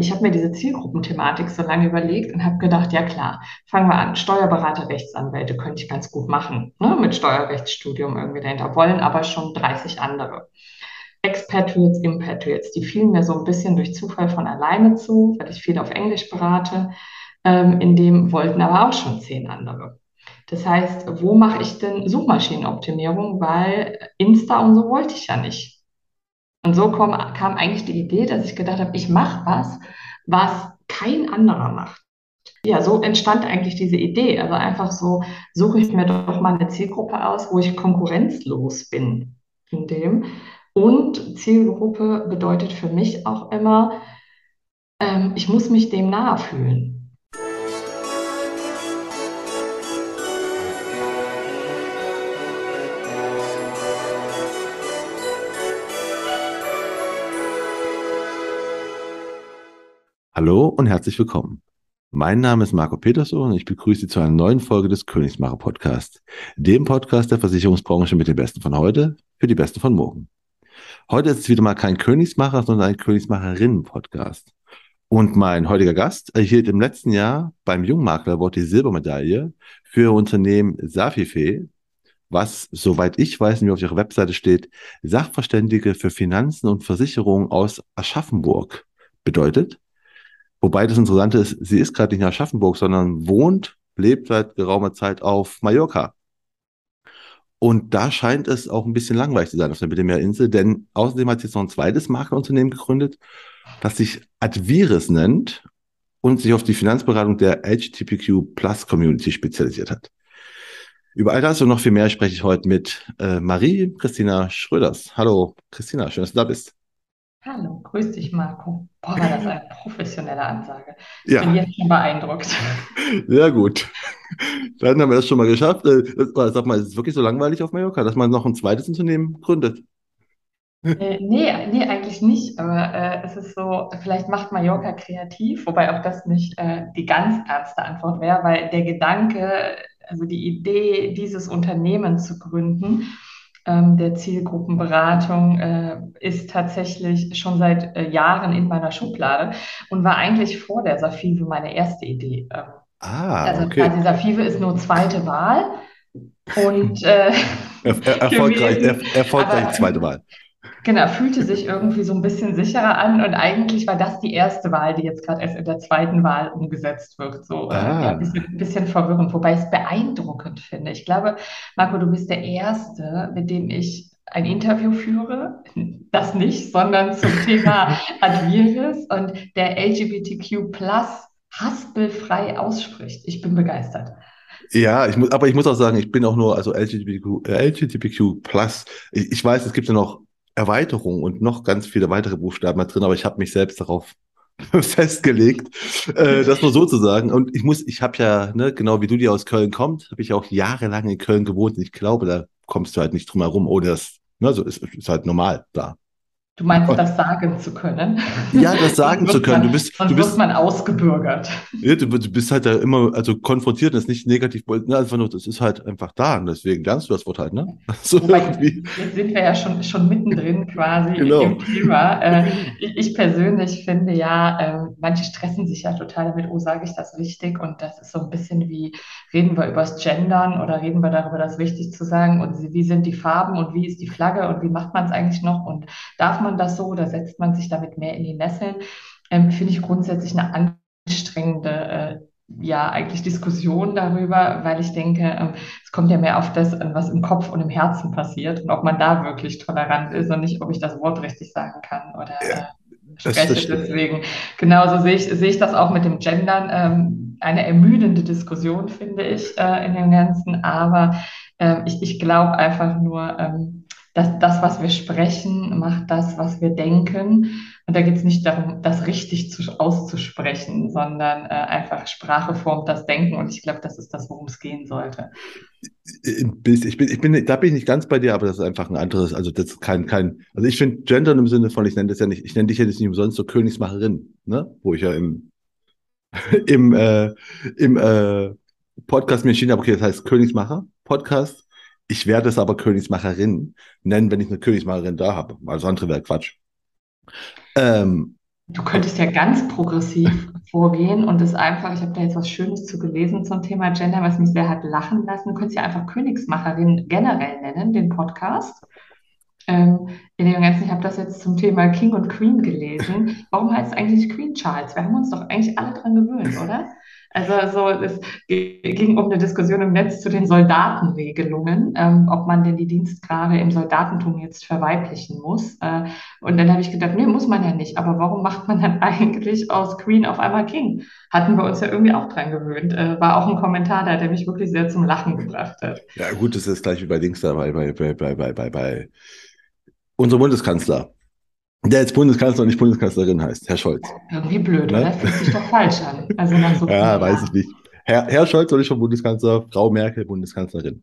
Ich habe mir diese Zielgruppenthematik so lange überlegt und habe gedacht, ja klar, fangen wir an. Steuerberater, Rechtsanwälte könnte ich ganz gut machen, ne? mit Steuerrechtsstudium irgendwie dahinter, wollen aber schon 30 andere. Expatriates, Impatriates, die fielen mir so ein bisschen durch Zufall von alleine zu, weil ich viel auf Englisch berate. Ähm, in dem wollten aber auch schon zehn andere. Das heißt, wo mache ich denn Suchmaschinenoptimierung? Weil Insta und so wollte ich ja nicht. Und so kam, kam eigentlich die Idee, dass ich gedacht habe, ich mache was, was kein anderer macht. Ja, so entstand eigentlich diese Idee. Also einfach so suche ich mir doch mal eine Zielgruppe aus, wo ich konkurrenzlos bin in dem. Und Zielgruppe bedeutet für mich auch immer, ähm, ich muss mich dem nahe fühlen. Hallo und herzlich willkommen. Mein Name ist Marco Peterson und ich begrüße Sie zu einer neuen Folge des Königsmacher Podcasts, dem Podcast der Versicherungsbranche mit den Besten von heute für die Besten von morgen. Heute ist es wieder mal kein Königsmacher, sondern ein Königsmacherinnen-Podcast. Und mein heutiger Gast erhielt im letzten Jahr beim Jungmakler Award die Silbermedaille für ihr Unternehmen Safife, was, soweit ich weiß, wie auf ihrer Webseite steht, Sachverständige für Finanzen und Versicherungen aus Aschaffenburg bedeutet. Wobei das Interessante ist, sie ist gerade nicht in Aschaffenburg, sondern wohnt, lebt seit geraumer Zeit auf Mallorca. Und da scheint es auch ein bisschen langweilig zu sein auf der Mittelmeerinsel, denn außerdem hat sie jetzt noch ein zweites Maklerunternehmen gegründet, das sich Adviris nennt und sich auf die Finanzberatung der LGBTQ Plus Community spezialisiert hat. Über all das und noch viel mehr spreche ich heute mit äh, Marie Christina Schröders. Hallo Christina, schön, dass du da bist. Hallo, grüß dich, Marco. Boah, war das eine professionelle Ansage. Ich ja. bin jetzt schon beeindruckt. Sehr gut. Dann haben wir das schon mal geschafft. Äh, sag mal, ist es wirklich so langweilig auf Mallorca, dass man noch ein zweites Unternehmen gründet? Äh, nee, nee, eigentlich nicht. Aber äh, es ist so, vielleicht macht Mallorca kreativ, wobei auch das nicht äh, die ganz ernste Antwort wäre, weil der Gedanke, also die Idee, dieses Unternehmen zu gründen, der Zielgruppenberatung äh, ist tatsächlich schon seit äh, Jahren in meiner Schublade und war eigentlich vor der Safive meine erste Idee. Ähm, ah, also okay. quasi Safive ist nur zweite Wahl und äh, er, er, erfolgreich, er, erfolgreich zweite Wahl. Genau, fühlte sich irgendwie so ein bisschen sicherer an und eigentlich war das die erste Wahl, die jetzt gerade erst in der zweiten Wahl umgesetzt wird. So äh, ah. ja, ein bisschen, bisschen verwirrend, wobei ich es beeindruckend finde. Ich glaube, Marco, du bist der Erste, mit dem ich ein Interview führe, das nicht, sondern zum Thema Adviris und der LGBTQ plus haspelfrei ausspricht. Ich bin begeistert. Ja, ich muss, aber ich muss auch sagen, ich bin auch nur, also LGBTQ, äh, LGBTQ plus. Ich, ich weiß, es gibt ja noch Erweiterung und noch ganz viele weitere Buchstaben drin, aber ich habe mich selbst darauf festgelegt, äh, das nur so zu sagen. Und ich muss, ich habe ja, ne, genau wie du, die aus Köln kommt, habe ich auch jahrelang in Köln gewohnt. Und ich glaube, da kommst du halt nicht drum herum, ohne das, ne, so ist, ist halt normal da. Du meinst, das sagen zu können? Ja, das sagen zu können. Man, du bist, du bist, man ausgebürgert. Ja, du, du, bist halt da immer, also konfrontiert, das ist nicht negativ, ne, einfach nur, das ist halt einfach da und deswegen lernst du das Wort halt, ne? So Wobei, jetzt sind wir ja schon, schon mittendrin quasi genau. im Thema. Äh, ich, ich, persönlich finde ja, äh, manche stressen sich ja total damit, oh, sage ich das richtig? Und das ist so ein bisschen wie, reden wir über das Gendern oder reden wir darüber, das wichtig zu sagen und wie sind die Farben und wie ist die Flagge und wie macht man es eigentlich noch und darf man man das so oder setzt man sich damit mehr in die Nesseln? Ähm, Finde ich grundsätzlich eine anstrengende äh, ja, eigentlich Diskussion darüber, weil ich denke, ähm, es kommt ja mehr auf das an, was im Kopf und im Herzen passiert und ob man da wirklich tolerant ist und nicht, ob ich das Wort richtig sagen kann oder ja, äh, spreche. Deswegen, genauso sehe ich, sehe ich das auch mit dem Gendern. Ähm, eine ermüdende Diskussion, finde ich, äh, in dem Ganzen, aber äh, ich, ich glaube einfach nur, ähm, dass das, was wir sprechen, macht das, was wir denken. Und da geht es nicht darum, das richtig zu, auszusprechen, sondern äh, einfach Sprache formt das Denken. Und ich glaube, das ist das, worum es gehen sollte. Ich bin, ich bin, da bin ich nicht ganz bei dir, aber das ist einfach ein anderes, also das ist kein, kein, also ich finde Gender im Sinne von, ich nenne das ja nicht, ich nenne dich ja nicht umsonst so Königsmacherin, ne? Wo ich ja im, im, äh, im äh, Podcast mir entschieden habe, okay, das heißt Königsmacher, Podcast, ich werde es aber Königsmacherin nennen, wenn ich eine Königsmacherin da habe. Alles andere wäre Quatsch. Ähm, Du könntest ja ganz progressiv vorgehen und es einfach, ich habe da jetzt was Schönes zu gelesen zum Thema Gender, was mich sehr hat lachen lassen. Du könntest ja einfach Königsmacherin generell nennen, den Podcast. Ähm, in dem Ganzen, ich habe das jetzt zum Thema King und Queen gelesen. Warum heißt es eigentlich Queen Charles? Wir haben uns doch eigentlich alle dran gewöhnt, oder? Also so, es ging um eine Diskussion im Netz zu den Soldatenregelungen, ähm, ob man denn die Dienstgrade im Soldatentum jetzt verweiblichen muss. Äh, und dann habe ich gedacht, nee, muss man ja nicht. Aber warum macht man dann eigentlich aus Queen auf einmal King? Hatten wir uns ja irgendwie auch dran gewöhnt. Äh, war auch ein Kommentar da, der mich wirklich sehr zum Lachen gebracht hat. Ja gut, das ist gleich wie bei Dings da, bei, bei, bei, bei, bei, bei unserem Bundeskanzler der jetzt Bundeskanzler und nicht Bundeskanzlerin heißt, Herr Scholz. Irgendwie blöd, ne? oder? Fühlt sich doch falsch an. Also nach so ja, weiß ich nicht. Herr, Herr Scholz soll ich schon Bundeskanzler, Frau Merkel Bundeskanzlerin.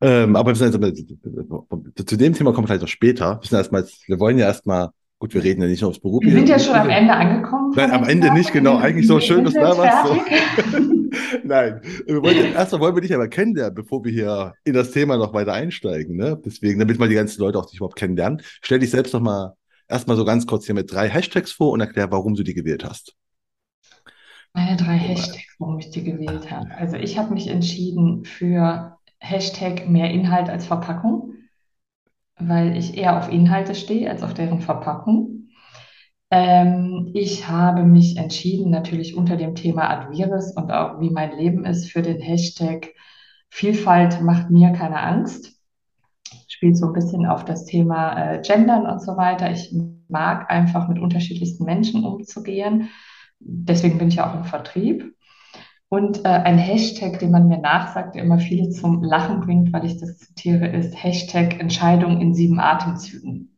Ähm, aber wir sind jetzt, zu dem Thema kommen wir vielleicht noch später. Wir, sind erstmal, wir wollen ja erstmal, gut, wir reden ja nicht nur aufs Beruf. Wir sind ja schon am Ende angekommen. Nein, am Ende nicht, genau. Eigentlich so schön, dass da was so. Nein, wir wollen, erstmal wollen wir dich aber kennenlernen, bevor wir hier in das Thema noch weiter einsteigen. Ne? Deswegen, damit mal die ganzen Leute auch dich überhaupt kennenlernen, stell dich selbst noch mal erstmal so ganz kurz hier mit drei Hashtags vor und erklär, warum du die gewählt hast. Meine drei Hashtags, warum ich die gewählt habe. Also ich habe mich entschieden für Hashtag mehr Inhalt als Verpackung, weil ich eher auf Inhalte stehe als auf deren Verpackung. Ähm, ich habe mich entschieden, natürlich unter dem Thema Advirus und auch wie mein Leben ist, für den Hashtag Vielfalt macht mir keine Angst spielt so ein bisschen auf das Thema äh, Gendern und so weiter. Ich mag einfach mit unterschiedlichsten Menschen umzugehen. Deswegen bin ich ja auch im Vertrieb. Und äh, ein Hashtag, den man mir nachsagt, der immer viele zum Lachen bringt, weil ich das zitiere, ist Hashtag Entscheidung in sieben Atemzügen.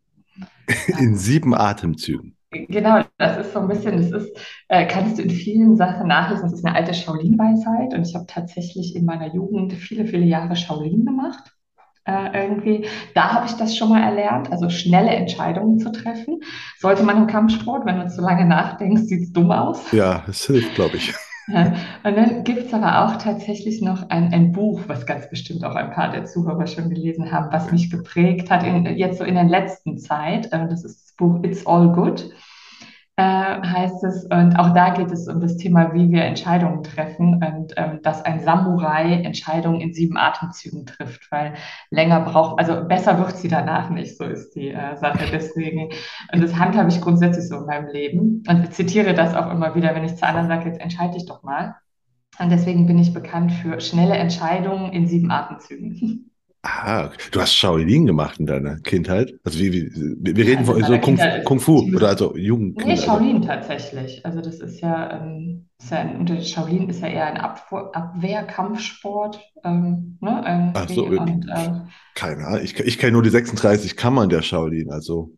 In sieben Atemzügen. Genau, das ist so ein bisschen, das ist, äh, kannst du in vielen Sachen nachlesen, das ist eine alte Shaolin-Weisheit und ich habe tatsächlich in meiner Jugend viele, viele Jahre Shaolin gemacht äh, irgendwie. Da habe ich das schon mal erlernt, also schnelle Entscheidungen zu treffen. Sollte man im Kampfsport, wenn du zu lange nachdenkst, sieht es dumm aus. Ja, das hilft, glaube ich. Ja, und dann gibt es aber auch tatsächlich noch ein, ein Buch, was ganz bestimmt auch ein paar der Zuhörer schon gelesen haben, was mich geprägt hat, in, jetzt so in der letzten Zeit. Äh, das ist das Buch It's All Good äh, heißt es. Und auch da geht es um das Thema, wie wir Entscheidungen treffen und ähm, dass ein Samurai Entscheidungen in sieben Atemzügen trifft, weil länger braucht, also besser wird sie danach nicht, so ist die äh, Sache. Deswegen, und das handhabe ich grundsätzlich so in meinem Leben und zitiere das auch immer wieder, wenn ich zu anderen sage, jetzt entscheide dich doch mal. Und deswegen bin ich bekannt für schnelle Entscheidungen in sieben Atemzügen. Ah, du hast Shaolin gemacht in deiner Kindheit? Also wie, wie wir reden also von so Kung, Kung, Fu oder also Jugend. Nee, Shaolin also. tatsächlich. Also das ist ja, ähm, ist ja ein, Shaolin ist ja eher ein Abwehrkampfsport. Ähm, ne, Ach so, und, ähm, keine Ahnung. Ich, ich kenne nur die 36 Kammern der Shaolin, also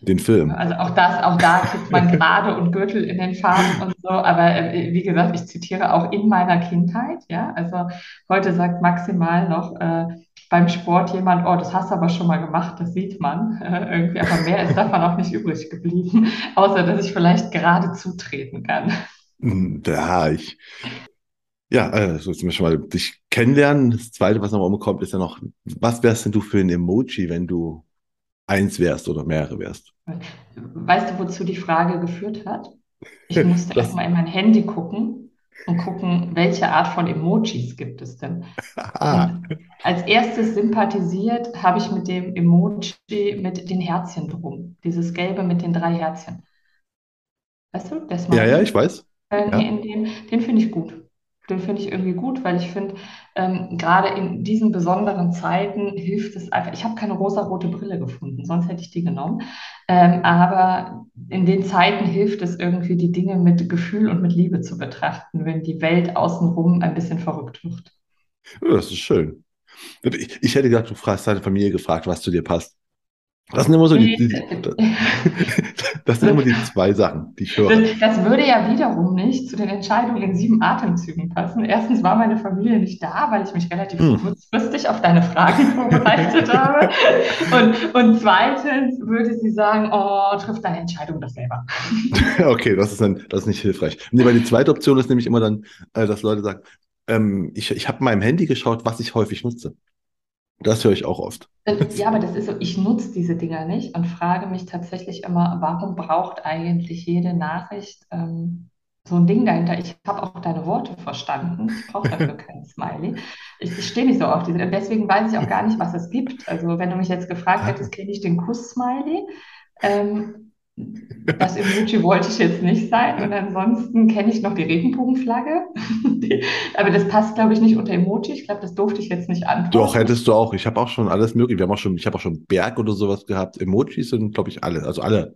den Film. Also auch das, auch da kriegt man gerade und Gürtel in den Farben und so. Aber äh, wie gesagt, ich zitiere auch in meiner Kindheit. Ja, also heute sagt maximal noch äh, beim Sport jemand, oh, das hast du aber schon mal gemacht, das sieht man äh, irgendwie, aber mehr ist davon auch nicht übrig geblieben, außer dass ich vielleicht gerade zutreten kann. Hm, ja, ich, ja, also jetzt schon mal dich kennenlernen. Das Zweite, was noch umkommt, ist ja noch, was wärst denn du für ein Emoji, wenn du eins wärst oder mehrere wärst? Weißt du, wozu die Frage geführt hat? Ich musste erstmal in mein Handy gucken und gucken, welche Art von Emojis gibt es denn. als erstes sympathisiert habe ich mit dem Emoji mit den Herzchen drum. Dieses gelbe mit den drei Herzchen. Weißt du, das Ja, ja, ich weiß. Äh, ja. den, den finde ich gut. Den finde ich irgendwie gut, weil ich finde, ähm, gerade in diesen besonderen Zeiten hilft es einfach. Ich habe keine rosa-rote Brille gefunden, sonst hätte ich die genommen. Ähm, aber in den Zeiten hilft es irgendwie, die Dinge mit Gefühl und mit Liebe zu betrachten, wenn die Welt außenrum ein bisschen verrückt wird. Ja, das ist schön. Ich, ich hätte gedacht, du fragst deine Familie gefragt, was zu dir passt. Das sind immer so die, die, das sind immer die zwei Sachen, die ich höre. Das, das, würde ja wiederum nicht zu den Entscheidungen in sieben Atemzügen passen. Erstens war meine Familie nicht da, weil ich mich relativ hm. kurzfristig auf deine Fragen vorbereitet habe. Und, und zweitens würde sie sagen, oh, triff deine Entscheidung doch selber. okay, das ist dann das ist nicht hilfreich. Nee, weil die zweite Option ist nämlich immer dann, äh, dass Leute sagen, ähm, ich, ich habe in meinem Handy geschaut, was ich häufig nutze. Das höre ich auch oft. Ja, aber das ist so, ich nutze diese Dinger nicht und frage mich tatsächlich immer, warum braucht eigentlich jede Nachricht ähm, so ein Ding dahinter? Ich habe auch deine Worte verstanden. Ich brauche dafür keinen Smiley. Ich, ich stehe nicht so auf diese. Deswegen weiß ich auch gar nicht, was es gibt. Also, wenn du mich jetzt gefragt hättest, kenne ich den Kuss-Smiley? Ähm, das Emoji wollte ich jetzt nicht sein. Und ansonsten kenne ich noch die Regenbogenflagge. Aber das passt, glaube ich, nicht unter Emoji. Ich glaube, das durfte ich jetzt nicht antworten. Doch, hättest du auch. Ich habe auch schon alles mögliche. Wir haben auch schon, ich habe auch schon Berg oder sowas gehabt. Emojis sind, glaube ich, alle. Also alle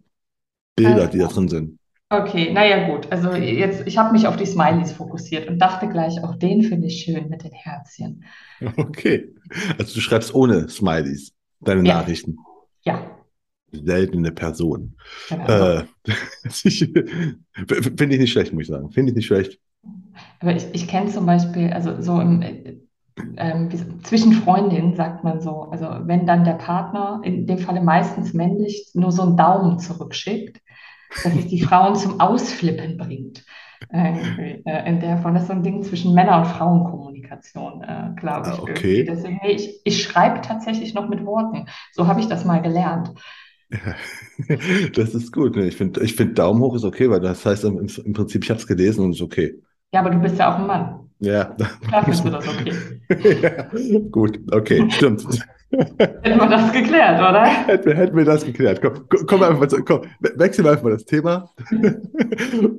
Bilder, die da drin sind. Okay, naja, gut. Also jetzt, ich habe mich auf die Smileys fokussiert und dachte gleich, auch den finde ich schön mit den Herzchen. Okay. Also du schreibst ohne Smileys deine ja. Nachrichten. Ja seltene Person. Genau. Äh, Finde ich nicht schlecht, muss ich sagen. Finde ich nicht schlecht. Aber ich, ich kenne zum Beispiel, also so im, ähm, zwischen Freundinnen sagt man so, also wenn dann der Partner, in dem Falle meistens männlich, nur so einen Daumen zurückschickt, dass es die Frauen zum Ausflippen bringt. Äh, in der Form, das ist so ein Ding zwischen Männer- und Frauenkommunikation, äh, glaube ich. Ah, okay. Deswegen, ich, ich schreibe tatsächlich noch mit Worten. So habe ich das mal gelernt. das ist gut. Ne? Ich finde, ich find Daumen hoch ist okay, weil das heißt im, im Prinzip, ich habe es gelesen und ist okay. Ja, aber du bist ja auch ein Mann. Ja. Klar findest du das okay. ja, gut, okay, stimmt. Hätten wir das geklärt, oder? Hätten wir, hätten wir das geklärt. Komm, komm einfach mal zu, komm, wechseln wir einfach mal das Thema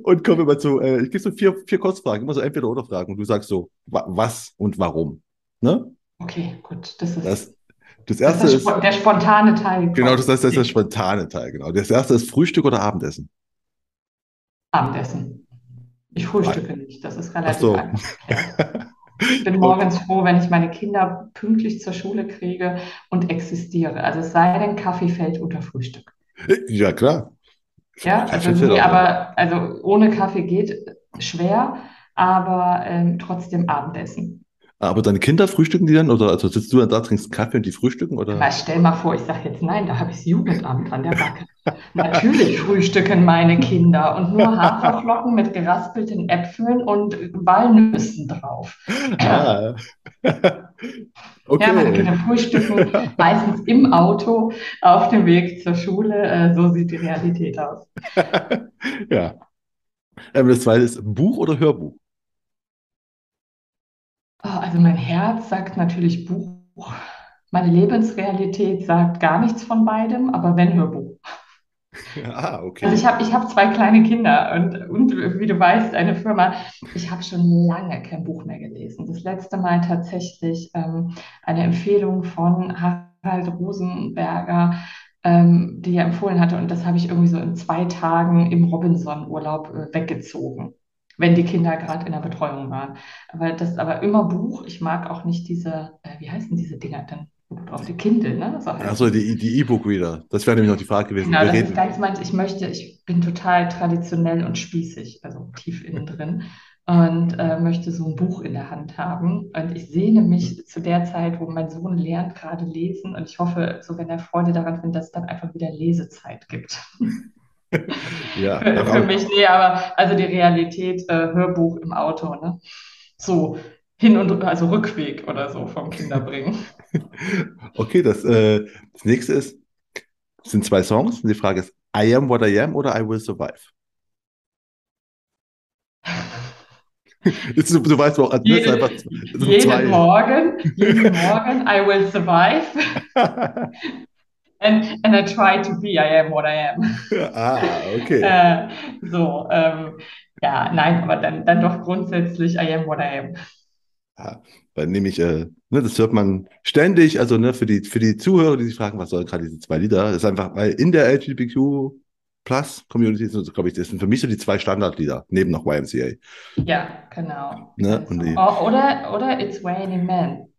und kommen wir mal zu, äh, ich gebe so vier, vier Kurzfragen, immer so entweder oder Fragen und du sagst so, was und warum. Ne? Okay, gut. Das ist. Das, das erste das ist, ist, der spontane Teil. Genau, das, heißt, das ist der spontane Teil, genau. Das erste ist Frühstück oder Abendessen? Abendessen. Ich frühstücke nicht, das ist relativ so. einfach. Ich bin morgens froh, wenn ich meine Kinder pünktlich zur Schule kriege und existiere. Also es sei denn, Kaffee fällt unter Frühstück. Ja, klar. Ja, also, nie, aber, also ohne Kaffee geht schwer, aber ähm, trotzdem Abendessen. Aber deine Kinder frühstücken die dann? Oder also sitzt du dann da, trinkst Kaffee und die frühstücken? Oder? Aber stell mal vor, ich sage jetzt nein, da habe ich das Jugendamt an der Backe. Natürlich frühstücken meine Kinder und nur Haferflocken mit geraspelten Äpfeln und Walnüssen drauf. Ah. Okay. Ja, meine Kinder frühstücken meistens im Auto auf dem Weg zur Schule. Äh, so sieht die Realität aus. ja. Ähm, das zweite ist Buch oder Hörbuch? Ah, also mein Herz sagt natürlich Buch. Meine Lebensrealität sagt gar nichts von beidem, aber wenn Hörbuch. Ah, okay. Also ich habe ich hab zwei kleine Kinder und, und wie du weißt, eine Firma. Ich habe schon lange kein Buch mehr gelesen. Das letzte Mal tatsächlich ähm, eine Empfehlung von Harald Rosenberger, ähm, die er empfohlen hatte. Und das habe ich irgendwie so in zwei Tagen im Robinson-Urlaub äh, weggezogen wenn die Kinder gerade in der Betreuung waren. Aber das ist aber immer Buch. Ich mag auch nicht diese, äh, wie heißen diese Dinger denn? Auf die Kindle, ne? So Achso, die, E-Book-Reader. Das wäre nämlich noch die Frage gewesen. Genau, das ist ganz meins. Ich möchte, ich bin total traditionell und spießig, also tief innen drin und äh, möchte so ein Buch in der Hand haben. Und ich sehne mich zu der Zeit, wo mein Sohn lernt gerade lesen. Und ich hoffe, so wenn er Freude daran findet, dass es dann einfach wieder Lesezeit gibt. Ja, für, für mich, nee, aber also die Realität, äh, Hörbuch im Auto, ne? So hin und also Rückweg oder so vom Kinderbringen. okay, das, äh, das nächste ist, sind zwei Songs und die Frage ist, I am what I am oder I will survive? Du, du weißt auch, also Jede, einfach, jeden. Morgen, jeden Morgen, I will survive. And, and I try to be, I am what I am. Ah, okay. äh, so, ähm, ja, nein, aber dann, dann doch grundsätzlich, I am what I am. Ja, dann nehme ich, äh, ne, das hört man ständig, also ne, für die, für die Zuhörer, die sich fragen, was sollen gerade diese zwei Lieder, das ist einfach, weil in der LGBTQ Plus Community sind, glaube ich, das sind für mich so die zwei Standardlieder, neben noch YMCA. Ja, genau. Ne, und die, oder, oder It's Raining Men.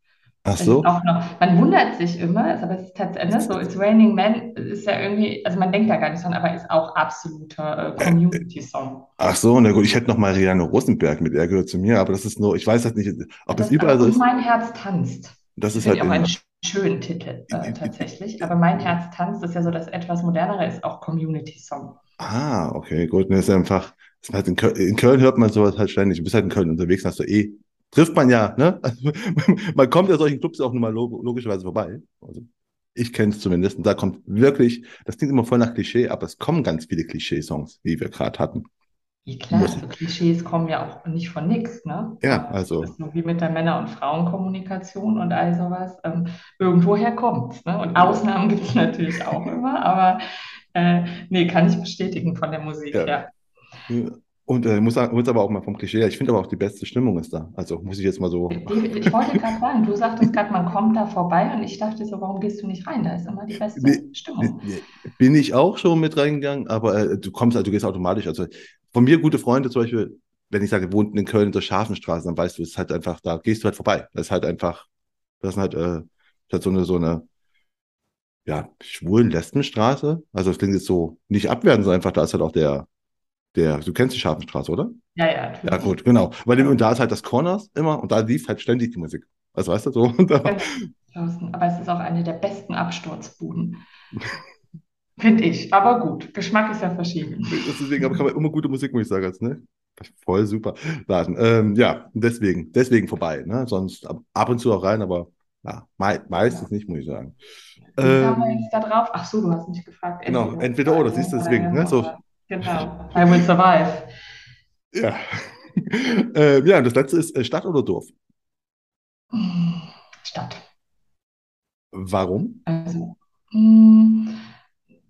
Ach so. Noch, man wundert sich immer, aber es ist tatsächlich so, It's Raining Men ist ja irgendwie, also man denkt da gar nicht dran, aber ist auch absoluter äh, Community-Song. Ach so, na gut, ich hätte noch mal Rianne Rosenberg mit, er gehört zu mir, aber das ist nur, ich weiß halt nicht, ob das, das überall so ist. Mein Herz tanzt. Das ist halt auch einen schönen Titel äh, tatsächlich, aber Mein Herz tanzt ist ja so das etwas modernere, ist auch Community-Song. Ah, okay, gut, das ist einfach, das ist halt in, Köln, in Köln hört man sowas halt ständig, du bist halt in Köln unterwegs, hast du eh trifft man ja, ne? Also, man kommt ja solchen Clubs auch nur mal logischerweise vorbei. Also, ich kenne es zumindest. Und da kommt wirklich, das klingt immer voll nach Klischee, aber es kommen ganz viele Klischee-Songs, wie wir gerade hatten. Ja, klar, also Klischees kommen ja auch nicht von nichts, ne? Ja, also. Das ist nur wie mit der Männer- und Frauenkommunikation und all sowas. Ähm, irgendwoher kommt ne? Und Ausnahmen gibt es natürlich auch immer, aber äh, nee, kann ich bestätigen von der Musik, ja. ja. Und äh, muss, muss aber auch mal vom Klischee, ich finde aber auch die beste Stimmung ist da. Also muss ich jetzt mal so. Ich, ich wollte gerade sagen, du sagtest gerade, man kommt da vorbei und ich dachte so, warum gehst du nicht rein? Da ist immer die beste nee, Stimmung. Nee, bin ich auch schon mit reingegangen, aber äh, du kommst, also du gehst automatisch. Also von mir gute Freunde zum Beispiel, wenn ich sage, wohnten in Köln in der Scharfenstraße, dann weißt du, es ist halt einfach, da gehst du halt vorbei. Das ist halt einfach, das ist halt, äh, das ist so eine, so eine, ja, schwulen Lesbenstraße. Also es klingt jetzt so nicht abwertend, sondern einfach, da ist halt auch der, der, du kennst die Scharfenstraße, oder? Ja, ja. Ja, gut, genau. Weil ja. und da ist halt das Corners immer und da lief halt ständig die Musik. Also weißt du so. Aber es ist auch eine der besten Absturzbuden. Finde ich. Aber gut, Geschmack ist ja verschieden. Deswegen aber kann man immer gute Musik, muss ich sagen. Ne? Voll super. Laden. Ähm, ja, deswegen, deswegen vorbei. Ne? Sonst ab und zu auch rein, aber ja, me meistens ja. nicht, muss ich sagen. Wie ähm, kam man jetzt da drauf? Ach so, du hast mich gefragt. Entweder genau, entweder oder, siehst du deswegen. Ne? So, Genau. I will survive. Ja. äh, ja, das letzte ist äh, Stadt oder Dorf? Stadt. Warum? Also, mh, hm,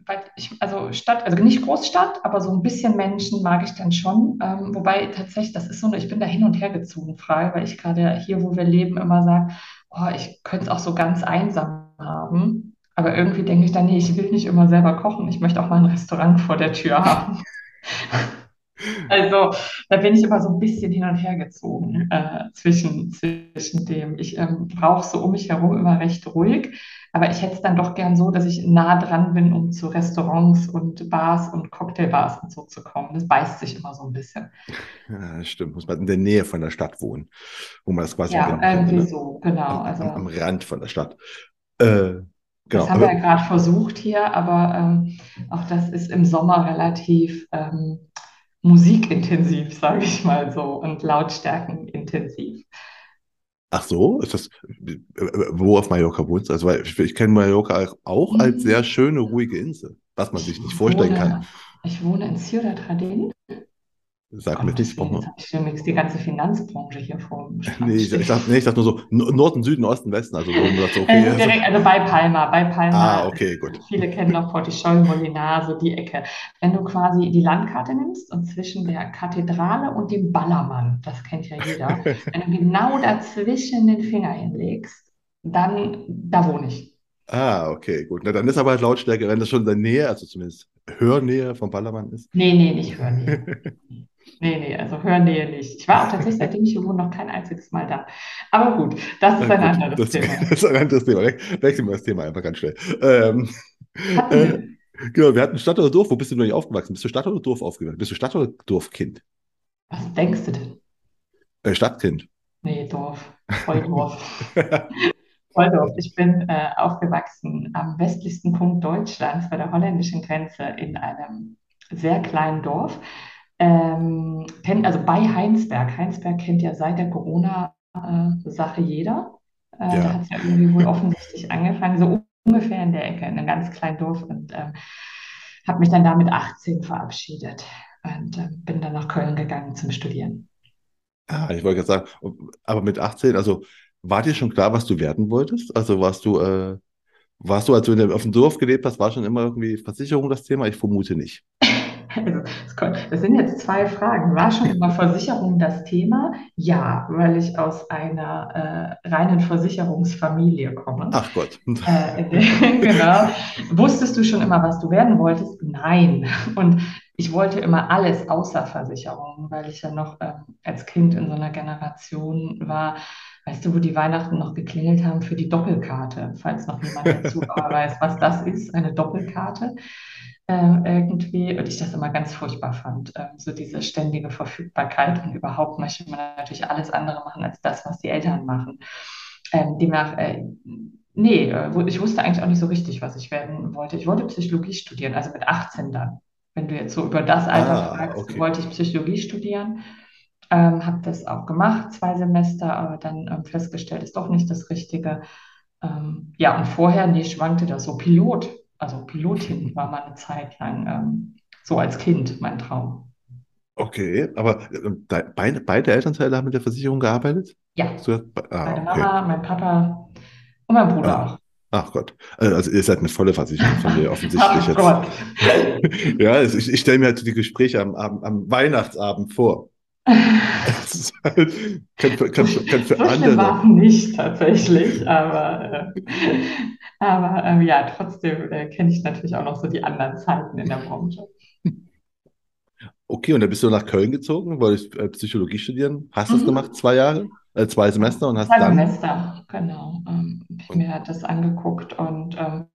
weil ich, also Stadt, also nicht Großstadt, aber so ein bisschen Menschen mag ich dann schon. Ähm, wobei tatsächlich, das ist so, ich bin da hin und her gezogen, frei, weil ich gerade hier, wo wir leben, immer sage, oh, ich könnte es auch so ganz einsam haben. Aber irgendwie denke ich dann, nee, ich will nicht immer selber kochen. Ich möchte auch mal ein Restaurant vor der Tür haben. Also da bin ich immer so ein bisschen hin und her gezogen äh, zwischen, zwischen dem. Ich ähm, brauche so um mich herum immer recht ruhig, aber ich hätte es dann doch gern so, dass ich nah dran bin, um zu Restaurants und Bars und Cocktailbars und so zu kommen. Das beißt sich immer so ein bisschen. Ja, stimmt. Muss man in der Nähe von der Stadt wohnen, wo man das quasi ja, irgendwie kann, ne? so, genau. Am, also, am, Rand von der Stadt. Äh, Genau. Das haben wir ja gerade versucht hier, aber ähm, auch das ist im Sommer relativ ähm, musikintensiv, sage ich mal so, und lautstärkenintensiv. Ach so, ist das, wo auf Mallorca wohnst du? Also, weil ich, ich kenne Mallorca auch als sehr mhm. schöne, ruhige Insel, was man sich nicht vorstellen wohne, kann. Ich wohne in Ciudad Jardín Sag mir nichts, brauchen wir. Ich stelle die ganze Finanzbranche hier vor. Nee, ich, ich, dachte, nee, ich dachte nur so Norden, Süden, Osten, Westen. Also, so, okay, also, direkt, also bei Palma, bei Palma. Ah, okay, gut. Viele kennen noch Portichol, Molinar, so die Ecke. Wenn du quasi die Landkarte nimmst und zwischen der Kathedrale und dem Ballermann, das kennt ja jeder, wenn du genau dazwischen den Finger hinlegst, dann, da wohne ich. Ah, okay, gut. Na, dann ist aber halt Lautstärke, wenn das schon in der Nähe, also zumindest Hörnähe vom Ballermann ist. Nee, nee, nicht Hörnähe. Nee, nee, also Hörnähe nicht. Ich war auch tatsächlich, seitdem ich hier wohne, noch kein einziges Mal da. Aber gut, das ist ein gut, anderes das, Thema. Das ist ein anderes Thema. Wechseln wir das Thema einfach ganz schnell. Ähm, äh, genau, wir hatten Stadt oder Dorf. Wo bist du noch nicht aufgewachsen? Bist du Stadt oder Dorf aufgewachsen? Bist du Stadt oder Dorfkind? Was denkst du denn? Äh, Stadtkind. Nee, Dorf. Voll Dorf. Voll Dorf. Ich bin äh, aufgewachsen am westlichsten Punkt Deutschlands bei der holländischen Grenze in einem sehr kleinen Dorf. Ähm, also bei Heinsberg. Heinsberg kennt ja seit der Corona-Sache jeder. Äh, ja. Da hat es ja irgendwie wohl offensichtlich angefangen, so ungefähr in der Ecke, in einem ganz kleinen Dorf. Und ähm, habe mich dann da mit 18 verabschiedet und äh, bin dann nach Köln gegangen zum Studieren. Ah, ich wollte gerade sagen, aber mit 18, also war dir schon klar, was du werden wolltest? Also warst du, äh, warst du, als du auf dem Dorf gelebt hast, war schon immer irgendwie Versicherung das Thema? Ich vermute nicht. Also, das sind jetzt zwei Fragen. War schon immer Versicherung das Thema? Ja, weil ich aus einer äh, reinen Versicherungsfamilie komme. Ach Gott. Äh, genau. Wusstest du schon immer, was du werden wolltest? Nein. Und ich wollte immer alles außer Versicherung, weil ich ja noch äh, als Kind in so einer Generation war, weißt du, wo die Weihnachten noch geklingelt haben für die Doppelkarte, falls noch jemand dazu weiß, was das ist, eine Doppelkarte irgendwie und ich das immer ganz furchtbar fand. Äh, so diese ständige Verfügbarkeit und überhaupt möchte man natürlich alles andere machen als das, was die Eltern machen. Ähm, demnach, äh, nee, äh, ich wusste eigentlich auch nicht so richtig, was ich werden wollte. Ich wollte Psychologie studieren, also mit 18 dann. Wenn du jetzt so über das Alter ah, fragst, okay. wollte ich Psychologie studieren. Ähm, habe das auch gemacht, zwei Semester, aber dann ähm, festgestellt, ist doch nicht das Richtige. Ähm, ja, und vorher, nee, schwankte das so. Pilot, also Pilotin war mal eine Zeit lang ähm, so als Kind mein Traum. Okay, aber äh, beide, beide Elternteile haben mit der Versicherung gearbeitet? Ja, ah, meine okay. Mama, mein Papa und mein Bruder ah. auch. Ach Gott. Äh, also ihr seid eine volle Versicherung von mir offensichtlich Ach jetzt. Gott. ja, ich, ich stelle mir halt die Gespräche am, am, am Weihnachtsabend vor. Halt, kann, kann, kann für so andere. war nicht tatsächlich, aber, äh, aber äh, ja, trotzdem äh, kenne ich natürlich auch noch so die anderen Zeiten in der Branche. Okay, und dann bist du nach Köln gezogen, wolltest äh, Psychologie studieren. Hast du mhm. das gemacht, zwei Jahre, äh, zwei Semester und hast zwei dann. Semester, genau. Ähm, ich mir das angeguckt und ähm,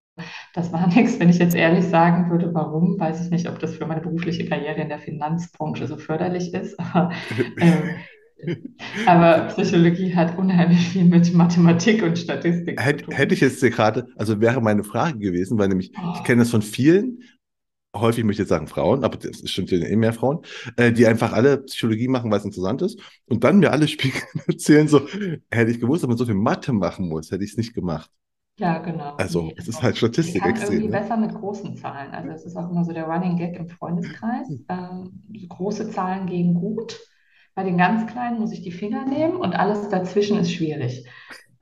das war nichts, wenn ich jetzt ehrlich sagen würde, warum, weiß ich nicht, ob das für meine berufliche Karriere in der Finanzbranche so förderlich ist. Aber, ähm, aber Psychologie hat unheimlich viel mit Mathematik und Statistik Hätt, zu tun. Hätte ich jetzt gerade, also wäre meine Frage gewesen, weil nämlich, oh. ich kenne das von vielen, häufig möchte ich jetzt sagen Frauen, aber das stimmt ja eh mehr Frauen, äh, die einfach alle Psychologie machen, weil es interessant ist und dann mir alle Spiegel erzählen so, hätte ich gewusst, dass man so viel Mathe machen muss, hätte ich es nicht gemacht. Ja, genau. Also, es ist halt Statistik ich extrem. irgendwie ne? besser mit großen Zahlen. Also, es ist auch immer so der Running Gag im Freundeskreis. Hm. Ähm, große Zahlen gehen gut. Bei den ganz kleinen muss ich die Finger nehmen und alles dazwischen ist schwierig.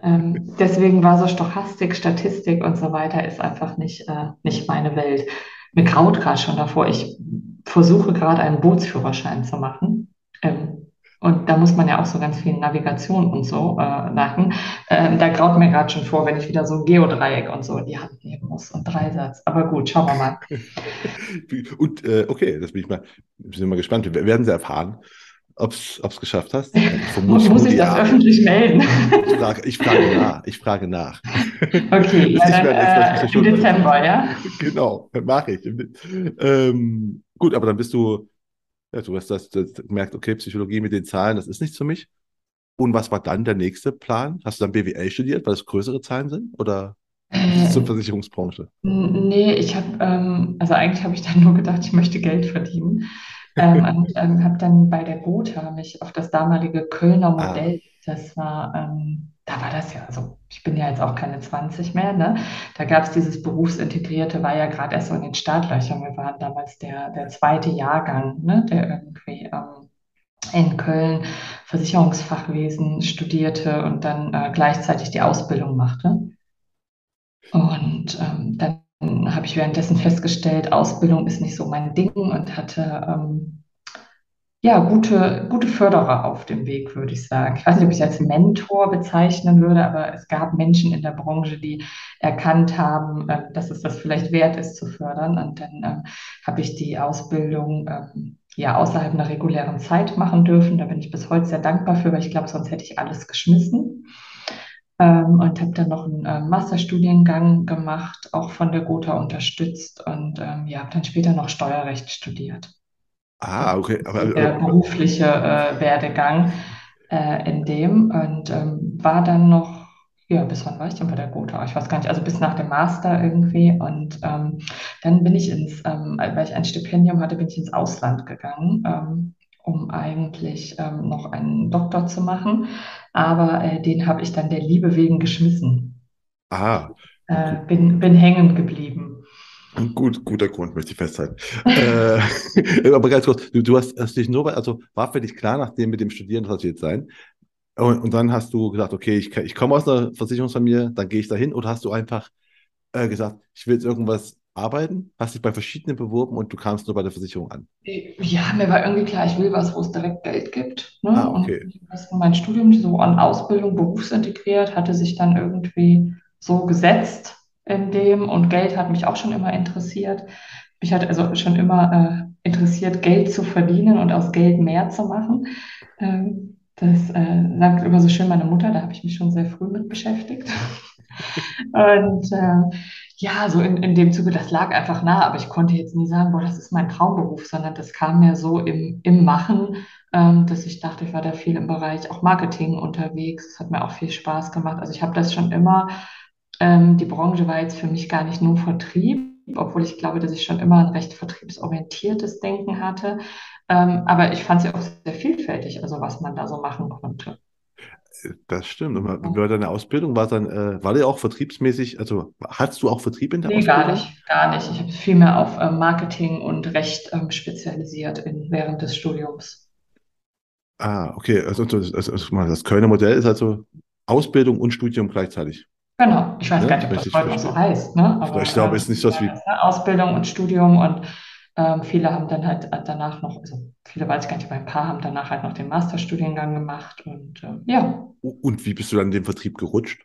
Ähm, deswegen war so Stochastik, Statistik und so weiter ist einfach nicht, äh, nicht meine Welt. Mir graut gerade schon davor. Ich versuche gerade einen Bootsführerschein zu machen. Ähm, und da muss man ja auch so ganz viel Navigation und so äh, machen. Ähm, da graut mir gerade schon vor, wenn ich wieder so ein Geodreieck und so in die Hand nehmen muss und Dreisatz. Aber gut, schauen wir mal. und äh, okay, das bin ich mal, bin mal gespannt. Wir werden Sie erfahren, ob es geschafft hast. Vermutlich muss ich das ja. öffentlich melden? Ich frage, ich frage nach. Ich frage nach. Okay, ja, dann, äh, im Dezember, ja? Genau, mache ich. Ähm, gut, aber dann bist du ja, du hast das, das gemerkt, okay, Psychologie mit den Zahlen, das ist nichts für mich. Und was war dann der nächste Plan? Hast du dann BWL studiert, weil es größere Zahlen sind? Oder äh, zur Versicherungsbranche? Nee, ich habe, ähm, also eigentlich habe ich dann nur gedacht, ich möchte Geld verdienen. Ähm, und ähm, habe dann bei der Gotha mich auf das damalige Kölner ah. Modell, ah. das war ähm, da war das ja, also ich bin ja jetzt auch keine 20 mehr, ne? Da gab es dieses Berufsintegrierte, war ja gerade erst so in den Startlöchern. Wir waren damals der, der zweite Jahrgang, ne? der irgendwie ähm, in Köln Versicherungsfachwesen studierte und dann äh, gleichzeitig die Ausbildung machte. Und ähm, dann habe ich währenddessen festgestellt, Ausbildung ist nicht so mein Ding und hatte ähm, ja, gute, gute Förderer auf dem Weg, würde ich sagen. Ich weiß nicht, ob ich es als Mentor bezeichnen würde, aber es gab Menschen in der Branche, die erkannt haben, äh, dass es das vielleicht wert ist zu fördern. Und dann äh, habe ich die Ausbildung ähm, ja außerhalb einer regulären Zeit machen dürfen. Da bin ich bis heute sehr dankbar für, weil ich glaube, sonst hätte ich alles geschmissen. Ähm, und habe dann noch einen äh, Masterstudiengang gemacht, auch von der Gotha unterstützt und ähm, ja, habe dann später noch Steuerrecht studiert. Ah, okay. Aber, der berufliche äh, Werdegang äh, in dem und ähm, war dann noch, ja, bis wann war ich denn bei der Gotha? Ich weiß gar nicht, also bis nach dem Master irgendwie. Und ähm, dann bin ich ins, ähm, weil ich ein Stipendium hatte, bin ich ins Ausland gegangen, ähm, um eigentlich ähm, noch einen Doktor zu machen. Aber äh, den habe ich dann der Liebe wegen geschmissen. Ah. Äh, bin, bin hängen geblieben. Gut, guter Grund, möchte ich festhalten. äh, aber ganz kurz, du, du hast, hast dich nur, also war für dich klar, nachdem mit dem Studieren, das jetzt sein. Und, und, dann hast du gesagt, okay, ich, ich komme aus einer Versicherungsfamilie, dann gehe ich dahin. Oder hast du einfach äh, gesagt, ich will jetzt irgendwas arbeiten? Hast dich bei verschiedenen beworben und du kamst nur bei der Versicherung an? Ja, mir war irgendwie klar, ich will was, wo es direkt Geld gibt. Ne? Ah, okay. Und mein Studium so an Ausbildung berufsintegriert, hatte sich dann irgendwie so gesetzt in dem und Geld hat mich auch schon immer interessiert. Mich hat also schon immer äh, interessiert, Geld zu verdienen und aus Geld mehr zu machen. Ähm, das äh, sagt immer so schön meine Mutter, da habe ich mich schon sehr früh mit beschäftigt. und äh, ja, so in, in dem Zuge, das lag einfach nah, aber ich konnte jetzt nie sagen, boah, das ist mein Traumberuf, sondern das kam mir so im, im Machen, ähm, dass ich dachte, ich war da viel im Bereich auch Marketing unterwegs. Es hat mir auch viel Spaß gemacht. Also ich habe das schon immer ähm, die Branche war jetzt für mich gar nicht nur Vertrieb, obwohl ich glaube, dass ich schon immer ein recht vertriebsorientiertes Denken hatte. Ähm, aber ich fand sie auch sehr vielfältig, also was man da so machen konnte. Das stimmt. Und bei deiner Ausbildung war dann, äh, war der auch vertriebsmäßig, also hattest du auch Vertrieb in der nee, Ausbildung? gar nicht, gar nicht. Ich habe viel mehr auf ähm, Marketing und Recht ähm, spezialisiert in, während des Studiums. Ah, okay. Also, also, also das Kölner Modell ist also Ausbildung und Studium gleichzeitig. Genau, ich weiß ja, gar nicht, ob das heute noch so heißt. Ne? Aber, ich glaube, es ist nicht so wie. Ausbildung und Studium und ähm, viele haben dann halt danach noch, also viele weiß ich gar nicht, aber ein paar haben danach halt noch den Masterstudiengang gemacht und äh, ja. Und wie bist du dann in den Vertrieb gerutscht?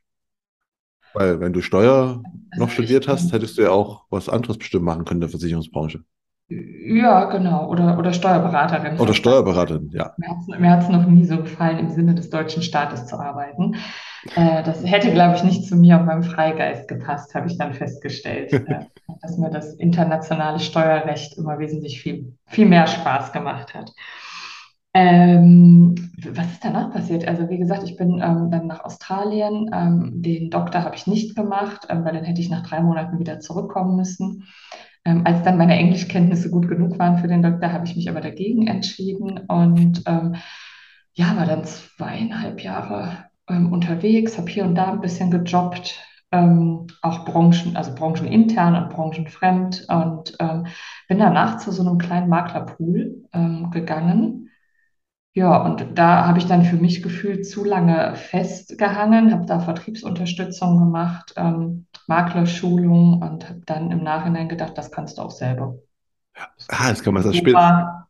Weil wenn du Steuer also noch studiert hast, hättest du ja auch was anderes bestimmt machen können in der Versicherungsbranche. Ja, genau. Oder, oder Steuerberaterin. Oder Steuerberaterin, ja. Mir hat es noch nie so gefallen, im Sinne des deutschen Staates zu arbeiten. Äh, das hätte, glaube ich, nicht zu mir und meinem Freigeist gepasst, habe ich dann festgestellt. äh, dass mir das internationale Steuerrecht immer wesentlich viel, viel mehr Spaß gemacht hat. Ähm, was ist danach passiert? Also wie gesagt, ich bin ähm, dann nach Australien. Ähm, den Doktor habe ich nicht gemacht, ähm, weil dann hätte ich nach drei Monaten wieder zurückkommen müssen. Ähm, als dann meine Englischkenntnisse gut genug waren für den Doktor, habe ich mich aber dagegen entschieden und ähm, ja, war dann zweieinhalb Jahre ähm, unterwegs, habe hier und da ein bisschen gejobbt, ähm, auch Branchen, also branchenintern und branchenfremd und ähm, bin danach zu so einem kleinen Maklerpool ähm, gegangen ja, und da habe ich dann für mich gefühlt zu lange festgehangen, habe da Vertriebsunterstützung gemacht, ähm, Maklerschulung und habe dann im Nachhinein gedacht, das kannst du auch selber. Ah, das kann man das später.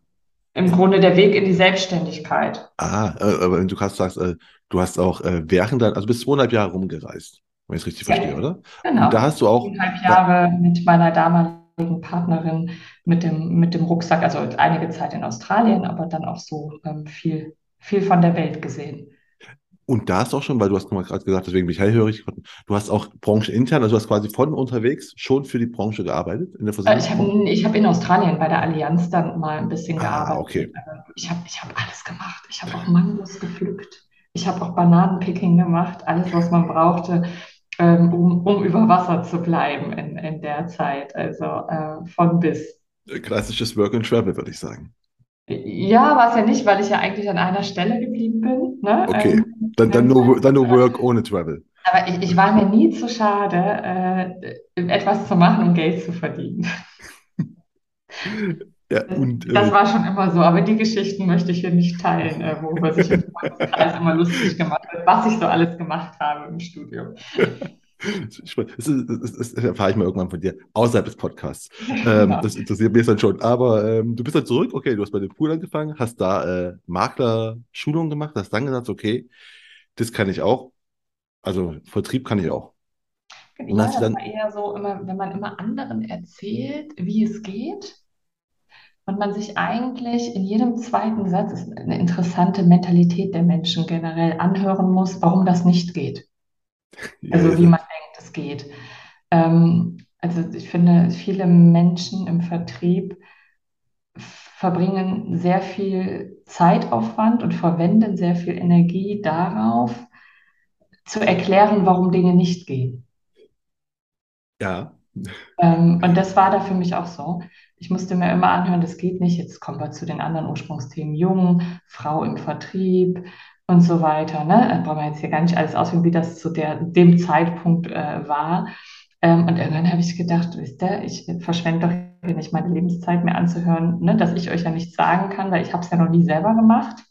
Im Grunde der Weg in die Selbstständigkeit. Ah, aber du hast sagst, äh, du hast auch äh, während dein, also bis zweieinhalb Jahre rumgereist, wenn ich es richtig ja, verstehe, oder? Genau. Und da hast du auch. Zweieinhalb Jahre mit meiner damaligen Partnerin mit dem, mit dem Rucksack, also einige Zeit in Australien, aber dann auch so ähm, viel, viel von der Welt gesehen. Und da ist auch schon, weil du hast gerade gesagt, deswegen bin ich hellhörig, du hast auch branchenintern, also du hast quasi von unterwegs schon für die Branche gearbeitet in der Versicherung? Äh, ich habe ich hab in Australien bei der Allianz dann mal ein bisschen ah, gearbeitet. Okay. Ich habe ich hab alles gemacht. Ich habe auch Mangos gepflückt. Ich habe auch Bananenpicking gemacht, alles, was man brauchte ähm, um, um über Wasser zu bleiben in, in der Zeit. Also äh, von bis. Klassisches Work and Travel, würde ich sagen. Ja, war es ja nicht, weil ich ja eigentlich an einer Stelle geblieben bin. Ne? Okay, ähm, dann, dann, nur, dann nur Work ohne Travel. Aber ich, ich war mir nie zu schade, äh, etwas zu machen, um Geld zu verdienen. Ja, und, das äh, war schon immer so, aber die Geschichten möchte ich hier nicht teilen, äh, worüber sich alles immer lustig gemacht hat, was ich so alles gemacht habe im Studium. Das, das, das, erfahre ich mal irgendwann von dir, außerhalb des Podcasts. Ähm, das interessiert mich dann schon. Aber ähm, du bist dann zurück, okay, du hast bei dem Pool angefangen, hast da äh, Makler-Schulung gemacht, hast dann gesagt, okay, das kann ich auch. Also Vertrieb kann ich auch. Ja, das dann, war eher so, immer, wenn man immer anderen erzählt, wie es geht, und man sich eigentlich in jedem zweiten Satz, ist eine interessante Mentalität der Menschen generell, anhören muss, warum das nicht geht. Also wie man es geht. Ähm, also ich finde, viele Menschen im Vertrieb verbringen sehr viel Zeitaufwand und verwenden sehr viel Energie darauf, zu erklären, warum Dinge nicht gehen. Ja. Ähm, und das war da für mich auch so. Ich musste mir immer anhören, das geht nicht. Jetzt kommen wir zu den anderen Ursprungsthemen. Jung, Frau im Vertrieb, und so weiter. Ne? Da brauchen wir jetzt hier gar nicht alles ausführen, wie das zu der, dem Zeitpunkt äh, war. Ähm, und irgendwann habe ich gedacht, wisst ihr, ich verschwende doch hier nicht meine Lebenszeit mehr anzuhören, ne? dass ich euch ja nichts sagen kann, weil ich habe es ja noch nie selber gemacht.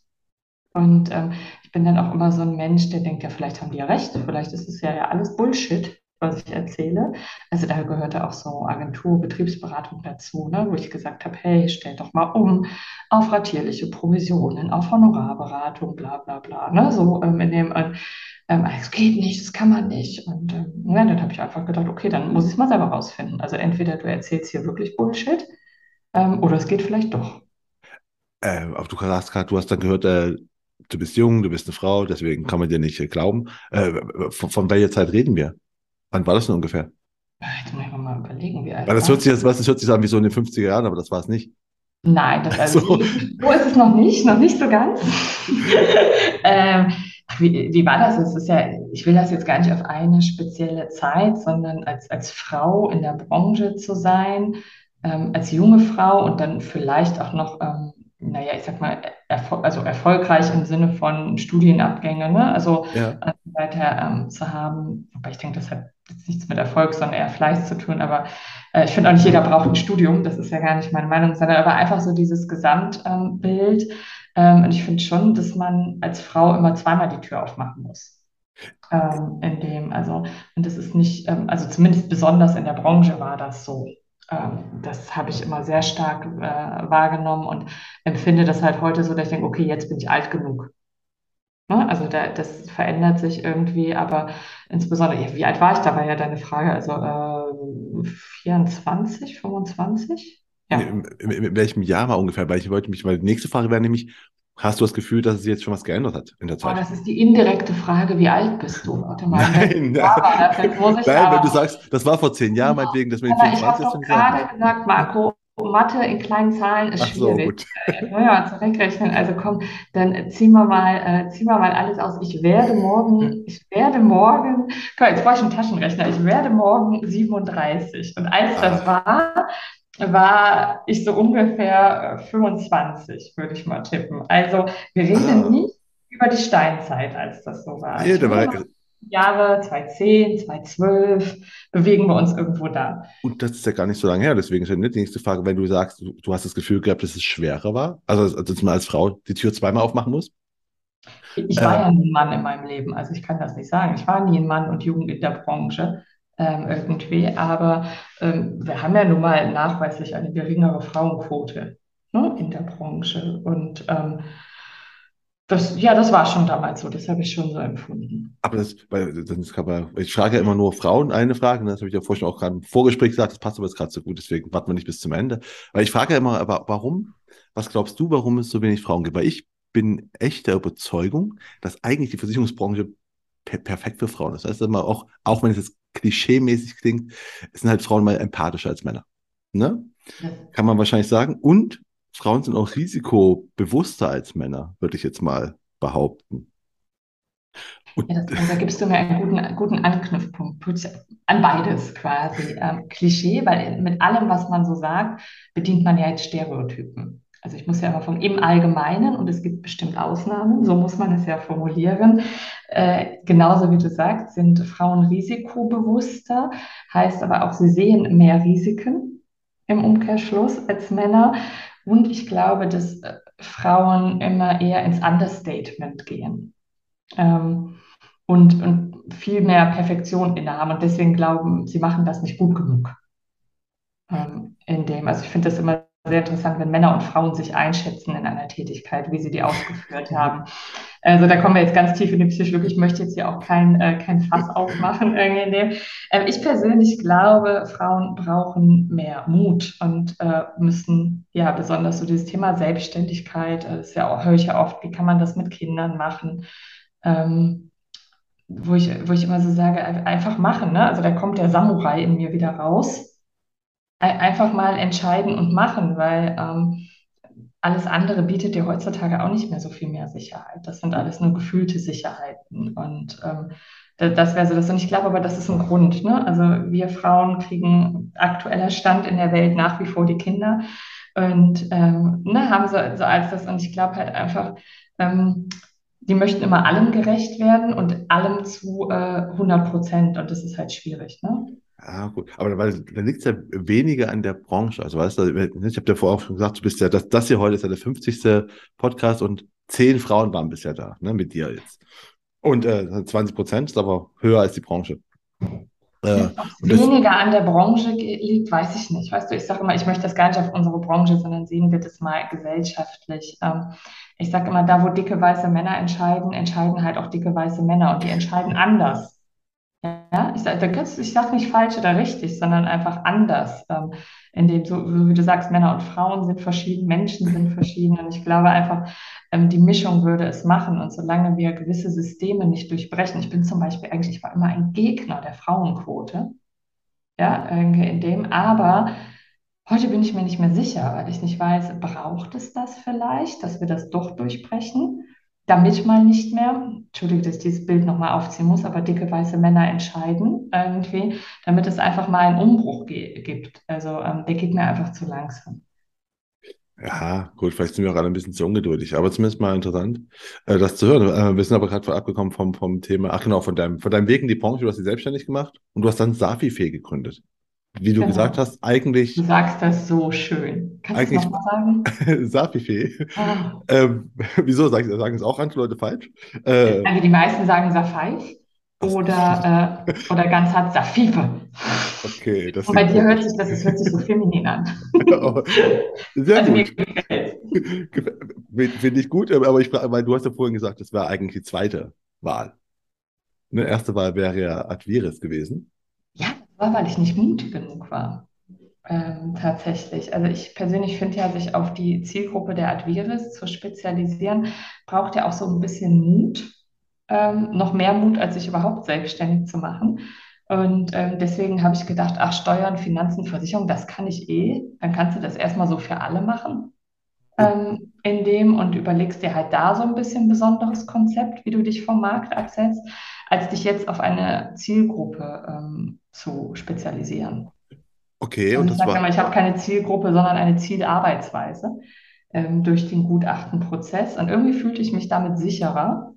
Und ähm, ich bin dann auch immer so ein Mensch, der denkt, ja, vielleicht haben die ja recht, vielleicht ist es ja, ja alles Bullshit was ich erzähle. Also da gehörte auch so Agentur, Betriebsberatung dazu, ne, wo ich gesagt habe, hey, stell doch mal um auf ratierliche Provisionen, auf Honorarberatung, bla bla bla. Ne, so ähm, in dem, äh, ähm, es geht nicht, das kann man nicht. Und ähm, ja, dann habe ich einfach gedacht, okay, dann muss ich es mal selber rausfinden. Also entweder du erzählst hier wirklich Bullshit ähm, oder es geht vielleicht doch. Äh, aber du hast gerade, du hast dann gehört, äh, du bist jung, du bist eine Frau, deswegen kann man dir nicht äh, glauben. Äh, von, von welcher Zeit reden wir? Wann war das denn ungefähr? Jetzt muss ich mal überlegen, wie alt Weil das hört sich, das, das hört sich an wie so in den 50er Jahren, aber das war es nicht. Nein, das also, so. so ist es noch nicht, noch nicht so ganz. ähm, wie, wie war das? Es ist ja, ich will das jetzt gar nicht auf eine spezielle Zeit, sondern als, als Frau in der Branche zu sein, ähm, als junge Frau und dann vielleicht auch noch ähm, naja, ich sag mal, erfol also erfolgreich im Sinne von Studienabgänge, ne? Also Ja. äh, weiter ähm, zu haben. Wobei ich denke, das hat jetzt nichts mit Erfolg, sondern eher Fleiß zu tun. Aber äh, ich finde auch nicht jeder braucht ein Studium, das ist ja gar nicht meine Meinung, sondern aber einfach so dieses Gesamtbild. Ähm, und ich finde schon, dass man als Frau immer zweimal die Tür aufmachen muss. Ähm, in dem, also, und das ist nicht, ähm, also zumindest besonders in der Branche war das so. Ähm, das habe ich immer sehr stark äh, wahrgenommen und empfinde das halt heute so, dass ich denke, okay, jetzt bin ich alt genug. Ne? Also da, das verändert sich irgendwie, aber insbesondere, ja, wie alt war ich? Da war ja deine Frage, also äh, 24, 25? In, Ja. in, in welchem Jahr war ungefähr? Weil ich wollte mich, weil die nächste Frage wäre nämlich, hast du das Gefühl, dass es jetzt schon was geändert hat in der Oh, Zeit? das ist die indirekte Frage, wie alt bist du? Warte mal, in Nein, nein, nein, wenn du aber. sagst, das war vor zehn Jahren, meinetwegen, das mit den Aber ich 24 habe ist, doch finde ich sehr gerade gesagt, Marco, Mathe in kleinen Zahlen ist Ach so, schwierig. gut. Naja, zurückrechnen. Also komm, dann ziehen wir mal, äh, ziehen wir mal alles aus. Ich werde morgen, ich werde morgen, mal, jetzt brauche ich einen Taschenrechner. Ich werde morgen 37. Und als das Ach, war, war ich so ungefähr äh, 25, würde ich mal tippen. Also wir reden ah, nicht über die Steinzeit, als das so war. nee, da war, Jahre 2010, 2012, bewegen wir uns irgendwo da. und das ist ja gar nicht so lange her, deswegen ist ja die nächste Frage, wenn du sagst, du, du hast das Gefühl gehabt, dass es schwerer war, also dass man als Frau die Tür zweimal aufmachen muss. Ich war Äh, ja nie ein Mann in meinem Leben, also ich kann das nicht sagen. Ich war nie ein Mann und Jugend in der Branche ähm, irgendwie, aber ähm, wir haben ja nun mal nachweislich eine geringere Frauenquote, ne, in der Branche. Und ähm, das, ja, das war schon damals so, das habe ich schon so empfunden. aber das, weil, das kann man, ich frage ja immer nur Frauen eine Frage, ne, das habe ich ja vorhin auch gerade im Vorgespräch gesagt, das passt aber jetzt gerade so gut, deswegen warten wir nicht bis zum Ende. Weil ich frage ja immer, aber warum, was glaubst du, warum es so wenig Frauen gibt? Weil ich bin echt der Überzeugung, dass eigentlich die Versicherungsbranche per perfekt für Frauen ist. Das heißt immer auch, auch wenn es jetzt klischeemäßig klingt, sind halt Frauen mal empathischer als Männer. Ne? Ja. Kann man wahrscheinlich sagen. Und Frauen sind auch risikobewusster als Männer, würde ich jetzt mal behaupten. Ja, das, da gibst du mir einen guten, guten Anknüpfpunkt an beides quasi. Ähm, Klischee, weil mit allem, was man so sagt, bedient man ja jetzt Stereotypen. Also ich muss ja immer vom im Allgemeinen und es gibt bestimmt Ausnahmen, so muss man es ja formulieren. Äh, genauso wie du sagst, sind Frauen risikobewusster, heißt aber auch, sie sehen mehr Risiken im Umkehrschluss als Männer. Und ich glaube, dass äh, Frauen immer eher ins Understatement gehen. Ähm, und, und viel mehr Perfektion innehaben. Und deswegen glauben, sie machen das nicht gut genug. Ähm, in dem, also ich finde das immer sehr interessant, wenn Männer und Frauen sich einschätzen in einer Tätigkeit, wie sie die ausgeführt haben. Also da kommen wir jetzt ganz tief in die Psychologie. Ich möchte jetzt hier auch kein, äh, kein Fass aufmachen. Irgendwie. Ähm, ich persönlich glaube, Frauen brauchen mehr Mut und äh, müssen, ja, besonders so dieses Thema Selbstständigkeit, äh, ist ja auch, höre ich ja oft, wie kann man das mit Kindern machen? Ähm, wo ich, wo ich immer so sage, einfach machen, ne? Also da kommt der Samurai in mir wieder raus. Ei- Einfach mal entscheiden und machen, weil ähm, alles andere bietet dir heutzutage auch nicht mehr so viel mehr Sicherheit. Das sind alles nur gefühlte Sicherheiten. Und ähm, da- das wäre so das. Und ich glaube aber, das ist ein Grund, ne? Also wir Frauen kriegen aktueller Stand in der Welt nach wie vor die Kinder und ähm, ne, haben so, so als das. Und ich glaube halt einfach, ähm, die möchten immer allem gerecht werden und allem zu äh, 100 Prozent. Und das ist halt schwierig, ne? Ja, gut. Aber weil, dann liegt es ja weniger an der Branche. Also, weißt du, ich habe dir vorher auch schon gesagt, du bist ja, das, das hier heute ist ja der 50. Podcast und zehn Frauen waren bisher da, ne, mit dir jetzt. Und äh, 20 Prozent ist aber höher als die Branche. Äh, weniger an der Branche liegt, weiß ich nicht. Weißt du, ich sage immer, ich möchte das gar nicht auf unsere Branche, sondern sehen wir das mal gesellschaftlich. Ähm, ich sage immer, da wo dicke weiße Männer entscheiden, entscheiden halt auch dicke weiße Männer und die entscheiden anders. Ja, ich sage sag nicht falsch oder richtig, sondern einfach anders. Ähm, in dem, so so wie du sagst, Männer und Frauen sind verschieden, Menschen sind verschieden. Und ich glaube einfach, ähm, die Mischung würde es machen. Und solange wir gewisse Systeme nicht durchbrechen, ich bin zum Beispiel eigentlich, ich war immer ein Gegner der Frauenquote, ja, in dem, aber heute bin ich mir nicht mehr sicher, weil ich nicht weiß, braucht es das vielleicht, dass wir das doch durchbrechen? Damit mal nicht mehr, Entschuldige, dass ich dieses Bild nochmal aufziehen muss, aber dicke weiße Männer entscheiden irgendwie, damit es einfach mal einen Umbruch gibt. Also ähm, der geht mir einfach zu langsam. Ja, gut, vielleicht sind wir auch alle ein bisschen zu ungeduldig, aber zumindest mal interessant, äh, das zu hören. Äh, wir sind aber gerade abgekommen vom, vom Thema, ach genau, von deinem, von deinem Weg in die Branche, du hast dich selbstständig gemacht und du hast dann Safi-Fee gegründet. Wie du Genau. gesagt hast, eigentlich, Du sagst das so schön. Kannst du eigentlich nochmal sagen? Safi-Fee. Ah. Ähm, wieso sag ich, sagen es auch andere Leute falsch? Äh, Also die meisten sagen Safeif das- oder, äh, oder ganz hart Safife. okay, das Und bei dir hört sich das, es hört sich so feminin an. Sehr Also gut. Finde ich gut, aber ich weil du hast ja vorhin gesagt, das wäre eigentlich die zweite Wahl. Eine erste Wahl wäre ja Adviris gewesen. Ja, war, weil ich nicht mutig genug war. Ähm, tatsächlich. Also ich persönlich finde ja, sich auf die Zielgruppe der Adviris zu spezialisieren, braucht ja auch so ein bisschen Mut. Ähm, noch mehr Mut, als sich überhaupt selbstständig zu machen. Und ähm, deswegen habe ich gedacht, ach, Steuern, Finanzen, Versicherung, das kann ich eh. Dann kannst du das erstmal so für alle machen. Ähm, in dem und überlegst dir halt da so ein bisschen besonderes Konzept, wie du dich vom Markt absetzt, als dich jetzt auf eine Zielgruppe ähm, zu spezialisieren. Okay, Also und ich das war, immer, ich habe keine Zielgruppe, sondern eine Zielarbeitsweise ähm, durch den Gutachtenprozess. Und irgendwie fühlte ich mich damit sicherer.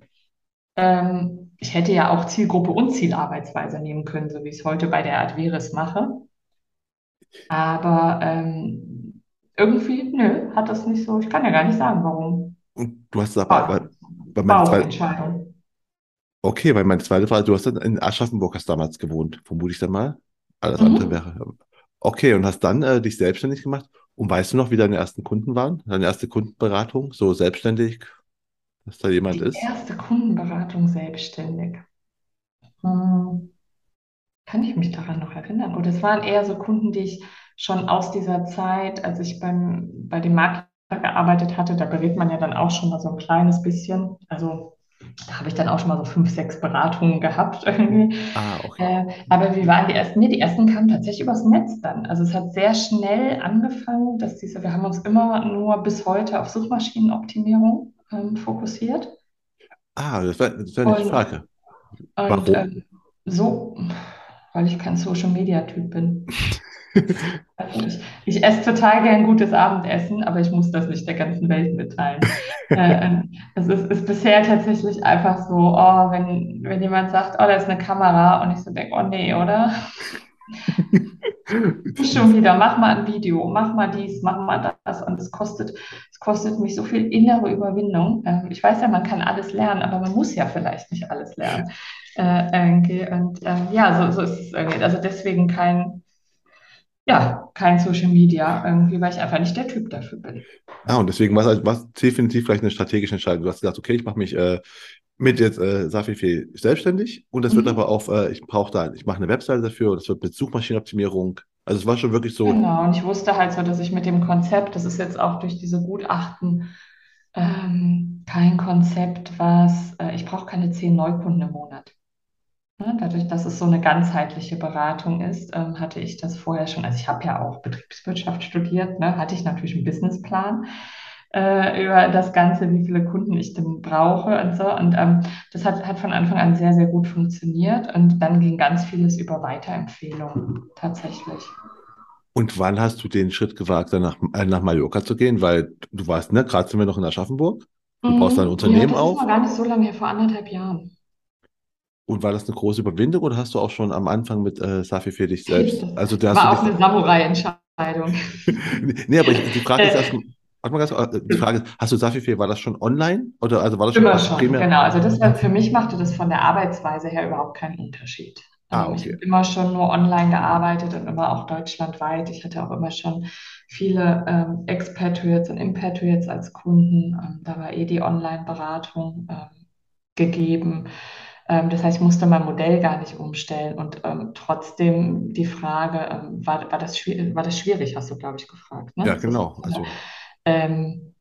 Ähm, ich hätte ja auch Zielgruppe und Zielarbeitsweise nehmen können, so wie ich es heute bei der Adveris mache. Aber ähm, irgendwie, nö, hat das nicht so. Ich kann ja gar nicht sagen, warum. und du hast aber, weil, Bauch, weil meine zweite, Bauchentscheidung. okay, weil meine zweite Frage, du hast dann in Aschaffenburg hast damals gewohnt, vermute ich dann mal. Alles Mhm. andere wäre. Okay, und hast dann äh, dich selbstständig gemacht. Und weißt du noch, wie deine ersten Kunden waren? Deine erste Kundenberatung, so selbstständig, dass da jemand Die ist? erste Kundenberatung selbstständig. Hm. Kann ich mich daran noch erinnern? Oder es waren eher so Kunden, die ich schon aus dieser Zeit, als ich beim, bei dem Makler gearbeitet hatte, da berät man ja dann auch schon mal so ein kleines bisschen. Also da habe ich dann auch schon mal so fünf, sechs Beratungen gehabt irgendwie. Ah, okay. Äh, aber wie waren die ersten? Nee, die ersten kamen tatsächlich übers Netz dann. Also es hat sehr schnell angefangen, dass diese, wir haben uns immer nur bis heute auf Suchmaschinenoptimierung ähm, fokussiert. Ah, das wäre das eine Und, Frage. und Warum? ähm, so, weil ich kein Social Media Typ bin. Also ich, ich esse total gern gutes Abendessen, aber ich muss das nicht der ganzen Welt mitteilen. Äh, es ist, ist bisher tatsächlich einfach so, oh, wenn, wenn jemand sagt, oh, da ist eine Kamera und ich so denke, oh nee, oder? Schon wieder, mach mal ein Video, mach mal dies, mach mal das. Und es kostet, es kostet mich so viel innere Überwindung. Ähm, ich weiß ja, man kann alles lernen, aber man muss ja vielleicht nicht alles lernen. Äh, irgendwie. Und ähm, ja, so, so ist es irgendwie. Also deswegen kein, ja, kein Social Media, irgendwie, weil ich einfach nicht der Typ dafür bin. Ah, und deswegen war es was definitiv vielleicht eine strategische Entscheidung. Du hast gesagt, okay, ich mache mich äh, mit jetzt äh, Safifi selbstständig und das wird Mhm. aber auf, äh, ich brauche da, ich mache eine Webseite dafür und das wird mit Suchmaschinenoptimierung. Also es war schon wirklich so, Genau, und ich wusste halt so, dass ich mit dem Konzept, das ist jetzt auch durch diese Gutachten ähm, kein Konzept, was, äh, ich brauche keine zehn Neukunden im Monat. Ne, dadurch, dass es so eine ganzheitliche Beratung ist, ähm, hatte ich das vorher schon, also ich habe ja auch Betriebswirtschaft studiert, ne, hatte ich natürlich einen Businessplan äh, über das Ganze, wie viele Kunden ich denn brauche und so. Und ähm, das hat, hat von Anfang an sehr, sehr gut funktioniert. Und dann ging ganz vieles über Weiterempfehlungen tatsächlich. und wann hast du den Schritt gewagt, dann nach, äh, nach Mallorca zu gehen? Weil du warst, ne, gerade sind wir noch in Aschaffenburg, du baust dein Mhm. Ja, Unternehmen das auf noch gar nicht so lange her, vor anderthalb Jahren. Und war das eine große Überwindung oder hast du auch schon am Anfang mit äh, Safifi dich selbst, Das also da war auch eine Samurai-Entscheidung. nee, aber ich, die Frage ist Äh, erstmal, warte mal ganz, kurz, äh, die Frage ist, hast du Safifi, war das schon online oder also war das schon Immer schon, primär? genau. Also das war, für mich machte das von der Arbeitsweise her überhaupt keinen Unterschied. Ah, ich okay. habe immer schon nur online gearbeitet und immer auch deutschlandweit. Ich hatte auch immer schon viele ähm, Expatriates und Impatriates als Kunden. Ähm, da war eh die Online-Beratung ähm, gegeben. Ähm, das heißt, ich musste mein Modell gar nicht umstellen. Und ähm, trotzdem die Frage, ähm, war, war das schwierig, war das schwierig, hast du, glaube ich, gefragt, ne? Ja, genau. so? Also Ähm,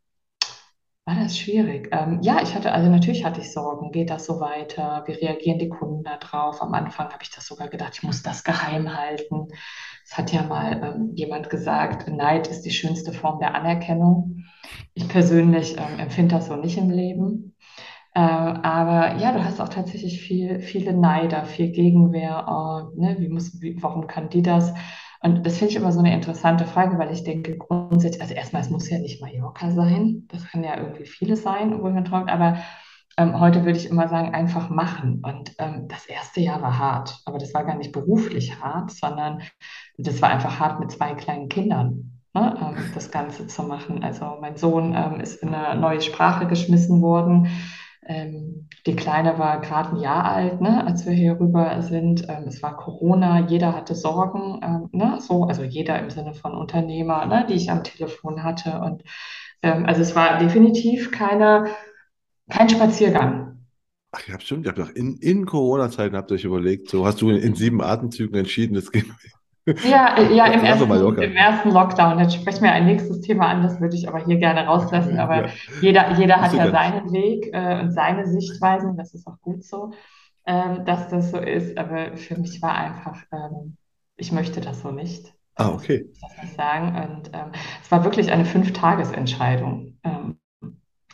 war das schwierig? Ähm, ja, ich hatte, also natürlich hatte ich Sorgen. Geht das so weiter? Wie reagieren die Kunden da drauf? Am Anfang habe ich das sogar gedacht, ich muss das geheim halten. Es hat ja mal ähm, jemand gesagt, Neid ist die schönste Form der Anerkennung. Ich persönlich empfinde das so nicht im Leben. Äh, aber ja, du hast auch tatsächlich viel, viele Neider, viel Gegenwehr. Oh, ne, wie muss, wie, warum kann die das? Und das finde ich immer so eine interessante Frage, weil ich denke, grundsätzlich, also erstmal, es muss ja nicht Mallorca sein. Das kann ja irgendwie vieles sein, wo man träumt, aber ähm, heute würde ich immer sagen, einfach machen. Und ähm, das erste Jahr war hart, aber das war gar nicht beruflich hart, sondern das war einfach hart mit zwei kleinen Kindern, ne, ähm, das Ganze zu machen. Also mein Sohn ähm, ist in eine neue Sprache geschmissen worden. Ähm, die Kleine war gerade ein Jahr alt, ne, als wir hier rüber sind. Ähm, es war Corona, jeder hatte Sorgen, ne, so, also jeder im Sinne von Unternehmer, ne, die ich am Telefon hatte. Und also es war definitiv keine kein Spaziergang. Ach ja, stimmt. Ihr habt doch in, in Corona-Zeiten habt ihr euch überlegt, so hast du in, in sieben Atemzügen entschieden, das geht. Ja, ja, im, ersten, im ersten Lockdown. Jetzt sprechen wir ein nächstes Thema an, das würde ich aber hier gerne rauslassen. Aber ja. jeder, jeder hat ja seinen Weg äh, und seine Sichtweisen, das ist auch gut so, ähm, dass das so ist. Aber für mich war einfach, ähm, ich möchte das so nicht. Ah, okay. Ich das nicht sagen. Und ähm, es war wirklich eine Fünf-Tages-Entscheidung. Ähm,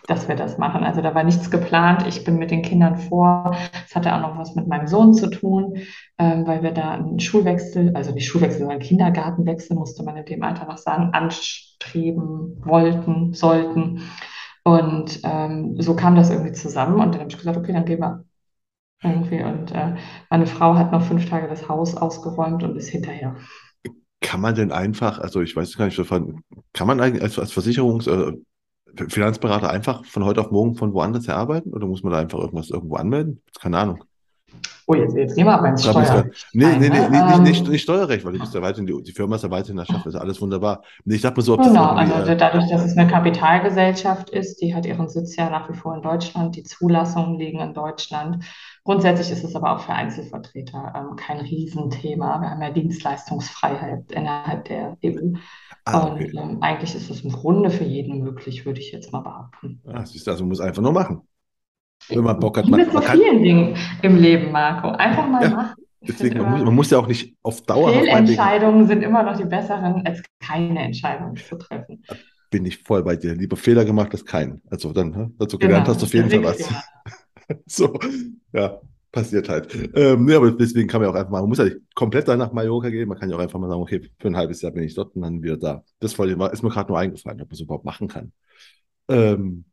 dass wir das machen. Also da war nichts geplant. Ich bin mit den Kindern vor. Es hatte auch noch was mit meinem Sohn zu tun, ähm, weil wir da einen Schulwechsel, also nicht Schulwechsel, sondern Kindergartenwechsel, musste man in dem Alter noch sagen, anstreben wollten, sollten. Und ähm, so kam das irgendwie zusammen. Und dann habe ich gesagt, okay, dann gehen wir irgendwie. Und äh, meine Frau hat noch fünf Tage das Haus ausgeräumt und ist hinterher. Kann man denn einfach, also ich weiß gar nicht, kann man eigentlich als, als Versicherungs- äh, Finanzberater einfach von heute auf morgen von woanders her arbeiten oder muss man da einfach irgendwas irgendwo anmelden? Keine Ahnung. Oh, jetzt, jetzt gehen wir aber ins Steuerrecht. Nee, nee, nee, nee, ähm, nicht, nicht, nicht, Steuerrecht, weil du bist ja weiterhin, die, die Firma ist ja weiterhin in der Schaff, ist alles wunderbar. Nee, ich sag mal so, ob Genau, also äh, dadurch, dass es eine Kapitalgesellschaft ist, die hat ihren Sitz ja nach wie vor in Deutschland, die Zulassungen liegen in Deutschland. Grundsätzlich ist es aber auch für Einzelvertreter ähm, kein Riesenthema. Wir haben ja Dienstleistungsfreiheit innerhalb der EU. Ah, okay. Und ähm, eigentlich ist es im Grunde für jeden möglich, würde ich jetzt mal behaupten. Ah, siehst du, also man muss einfach nur machen. Wenn man Bock hat. Man, mit so man vielen Dingen im Leben, Marco. Einfach mal ja, machen. Deswegen, man muss, man, muss, ja auch nicht auf Dauer. Fehlentscheidungen sind immer noch die besseren, als keine Entscheidung zu treffen. Bin ich voll bei dir. Lieber Fehler gemacht als keinen. Also dann, ne? dazu gelernt genau, hast du auf jeden Fall was. so, ja passiert halt. Ähm, nee, aber deswegen kann man auch einfach mal, man muss ja nicht komplett dann nach Mallorca gehen, man kann ja auch einfach mal sagen, okay, für ein halbes Jahr bin ich dort und dann wieder da. Das ist mir gerade nur eingefallen, ob man es überhaupt machen kann. Ähm,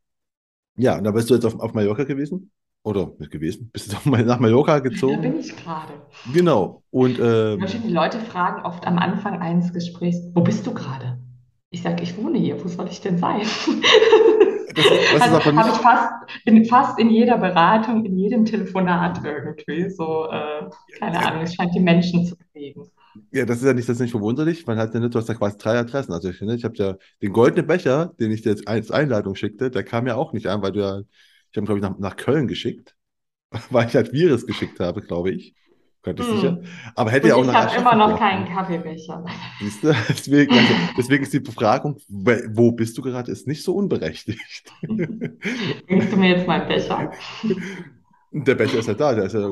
ja, und da bist du jetzt auf, auf Mallorca gewesen? Oder nicht gewesen? Bist du nach Mallorca gezogen? Da bin ich gerade. Genau. Und ähm, die Leute fragen oft am Anfang eines Gesprächs, wo bist du gerade? Ich sage, ich wohne hier, wo soll ich denn sein? Das, also habe ich fast in, fast in jeder Beratung, in jedem Telefonat irgendwie so, äh, keine ja. Ahnung, es scheint die Menschen zu bewegen. Ja, das ist ja nicht, das nicht verwunderlich. Man hat ja nicht, du hast ja quasi drei Adressen. Also ich, ich habe ja den goldenen Becher, den ich dir jetzt als Einladung schickte, der kam ja auch nicht an, weil du ja, ich habe glaube ich nach, nach Köln geschickt, weil ich halt Virus geschickt habe, glaube ich. Könnte ich hm. sicher. Aber hätte ja auch noch. Ich habe immer noch keinen Kaffeebecher. Siehst du? Deswegen, also, deswegen ist die Befragung, wo bist du gerade, ist nicht so unberechtigt. Bringst du mir jetzt meinen Becher? Der Becher ist ja da. Der ist ja,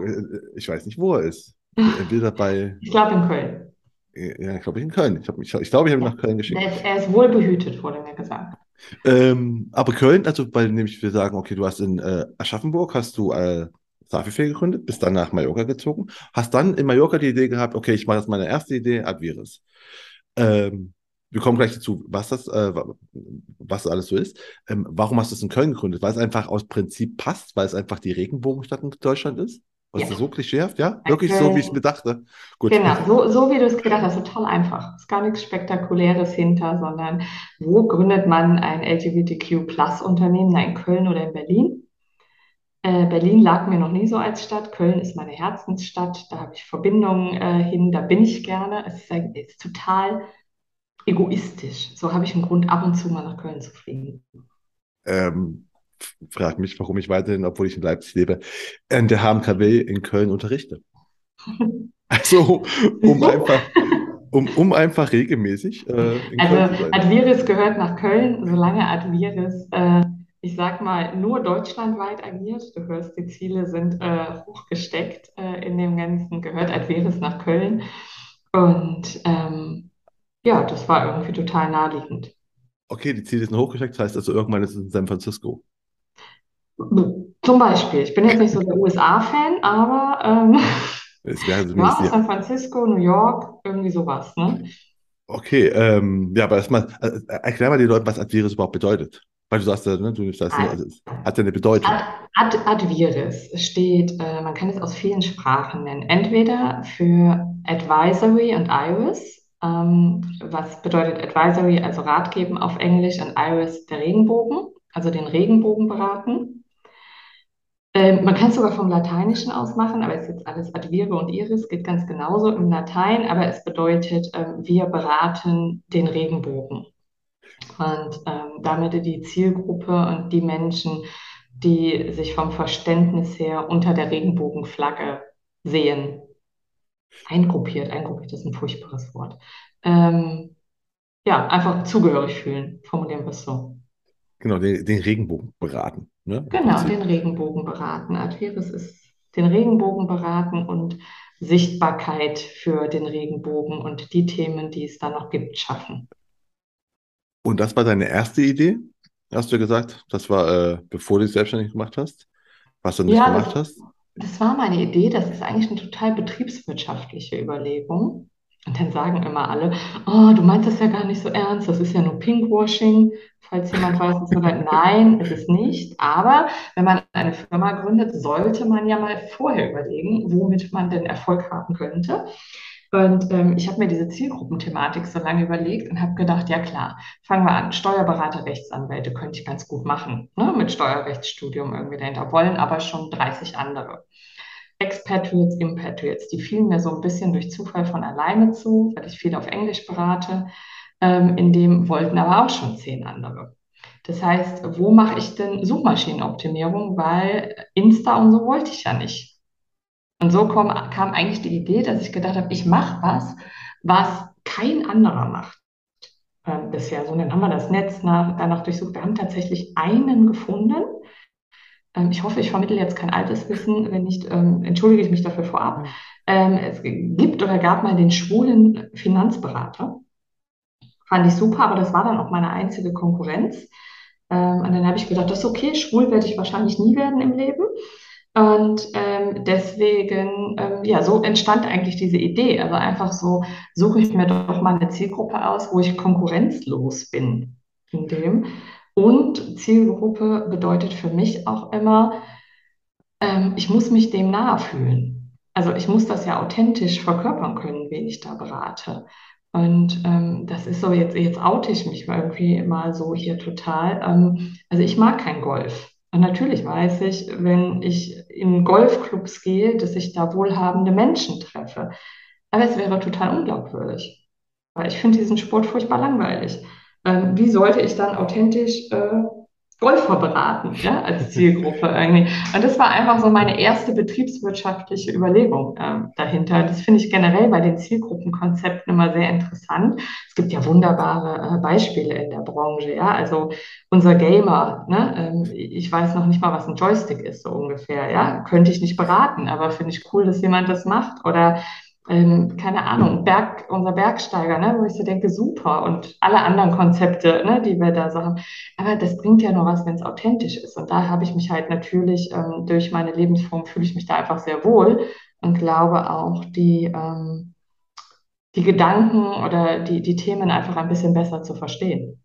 ich weiß nicht, wo er ist. Entweder bei. Ich glaube in Köln. Ja, glaube ich in Köln. Ich, ich, ich glaube, ich habe ihn nach Köln geschickt. Er ist, er ist wohl behütet, wurde mir gesagt. Ähm, aber Köln, also bei nämlich wir sagen, okay, du hast in äh, Aschaffenburg, hast du äh, Safify gegründet, bist dann nach Mallorca gezogen, hast dann in Mallorca die Idee gehabt, okay, ich mache das meine erste Idee, Advirus. Ähm, wir kommen gleich dazu, was das, äh, was das alles so ist. Ähm, warum hast du es in Köln gegründet? Weil es einfach aus Prinzip passt, weil es einfach die Regenbogenstadt in Deutschland ist? Was ja. ist so klischeehaft, ja? Wirklich okay. so, wie ich es mir dachte. Gut. Genau, so, so wie du es gedacht hast, total einfach. Es ist gar nichts Spektakuläres hinter, sondern wo gründet man ein LGBTQ-Plus-Unternehmen? In Köln oder in Berlin? Äh, Berlin lag mir noch nie so als Stadt. Köln ist meine Herzensstadt. Da habe ich Verbindungen äh, hin. Da bin ich gerne. Es ist, ist, total egoistisch. So habe ich einen Grund, ab und zu mal nach Köln zu fliegen. Ähm, frag mich, warum ich weiterhin, obwohl ich in Leipzig lebe, an der HMKW in Köln unterrichte. also, um einfach, um, um einfach regelmäßig. Äh, also, Adviris gehört nach Köln, solange Adviris äh, ich sag mal, nur deutschlandweit agiert. Du hörst, die Ziele sind äh, hochgesteckt äh, in dem Ganzen, gehört Adveris nach Köln. Und ähm, ja, das war irgendwie total naheliegend. Okay, die Ziele sind hochgesteckt, das heißt also irgendwann ist es in San Francisco. Zum Beispiel. Ich bin jetzt nicht so der USA-Fan, aber ähm, Es wäre ja, San Francisco, New York, irgendwie sowas, ne? Okay, ähm, ja, aber erstmal, äh, erklär mal den Leuten, was Advirus überhaupt bedeutet. Weil du sagst, ne, du sagst, also, hat ja eine Bedeutung. Ad, Ad, Advirus steht, äh, man kann es aus vielen Sprachen nennen. Entweder für Advisory und Iris, ähm, was bedeutet Advisory, also Rat geben auf Englisch, und Iris der Regenbogen, also den Regenbogen beraten. Ähm, man kann es sogar vom Lateinischen aus machen, aber es ist jetzt alles Advire und Iris, geht ganz genauso im Latein, aber es bedeutet, ähm, wir beraten den Regenbogen. Und ähm, damit die Zielgruppe und die Menschen, die sich vom Verständnis her unter der Regenbogenflagge sehen, eingruppiert, eingruppiert ist ein furchtbares Wort. Ähm, ja, einfach zugehörig fühlen, formulieren wir es so. Genau, den, den Regenbogen beraten. Ne? Genau, den Regenbogen beraten. Adveris ist den Regenbogen beraten und Sichtbarkeit für den Regenbogen und die Themen, die es da noch gibt, schaffen. Und das war deine erste Idee, hast du gesagt? Das war, äh, bevor du dich selbstständig gemacht hast, was du nicht ja, gemacht das, hast? Das war meine Idee. Das ist eigentlich eine total betriebswirtschaftliche Überlegung. Und dann sagen immer alle, oh, du meinst das ja gar nicht so ernst, das ist ja nur Pinkwashing. Falls jemand weiß, was bedeutet, nein, ist es nicht. Aber wenn man eine Firma gründet, sollte man ja mal vorher überlegen, womit man denn Erfolg haben könnte. Und ähm, ich habe mir diese Zielgruppenthematik so lange überlegt und habe gedacht, ja klar, fangen wir an. Steuerberater, Rechtsanwälte könnte ich ganz gut machen, ne? mit Steuerrechtsstudium irgendwie dahinter, wollen aber schon 30 andere. Expatriates, Impatriates, die fielen mir so ein bisschen durch Zufall von alleine zu, weil ich viel auf Englisch berate. Ähm, in dem wollten aber auch schon zehn andere. Das heißt, wo mache ich denn Suchmaschinenoptimierung? Weil Insta und so wollte ich ja nicht. Und so kam, kam eigentlich die Idee, dass ich gedacht habe, ich mache was, was kein anderer macht äh, bisher. So, und dann haben wir das Netz nach, danach durchsucht. Wir haben tatsächlich einen gefunden. Ähm, ich hoffe, ich vermittle jetzt kein altes Wissen. Wenn nicht, ähm, entschuldige ich mich dafür vorab. Ähm, es gibt oder gab mal den schwulen Finanzberater. Fand ich super, aber das war dann auch meine einzige Konkurrenz. Ähm, und dann habe ich gedacht, das ist okay, schwul werde ich wahrscheinlich nie werden im Leben. Und ähm, deswegen, ähm, ja, so entstand eigentlich diese Idee. Also einfach so, suche ich mir doch mal eine Zielgruppe aus, wo ich konkurrenzlos bin in dem. Und Zielgruppe bedeutet für mich auch immer, ähm, ich muss mich dem nahe fühlen. Also ich muss das ja authentisch verkörpern können, wen ich da berate. Und ähm, das ist so, jetzt, jetzt oute ich mich mal irgendwie mal so hier total. Ähm, also ich mag kein Golf. Und natürlich weiß ich, wenn ich in Golfclubs gehe, dass ich da wohlhabende Menschen treffe. Aber es wäre total unglaubwürdig, weil ich finde diesen Sport furchtbar langweilig. Ähm, wie sollte ich dann authentisch äh, Golfer beraten, ja, als Zielgruppe irgendwie. Und das war einfach so meine erste betriebswirtschaftliche Überlegung äh, dahinter. Das finde ich generell bei den Zielgruppenkonzepten immer sehr interessant. Es gibt ja wunderbare äh, Beispiele in der Branche, ja. Also unser Gamer, ne, ähm, ich weiß noch nicht mal, was ein Joystick ist, so ungefähr, ja. Könnte ich nicht beraten, aber finde ich cool, dass jemand das macht. Oder ähm, keine Ahnung, Berg, unser Bergsteiger, ne, wo ich so denke, super und alle anderen Konzepte, ne, die wir da sagen. Aber das bringt ja nur was, wenn es authentisch ist. Und da habe ich mich halt natürlich ähm, durch meine Lebensform fühle ich mich da einfach sehr wohl und glaube auch die, ähm, die Gedanken oder die, die Themen einfach ein bisschen besser zu verstehen.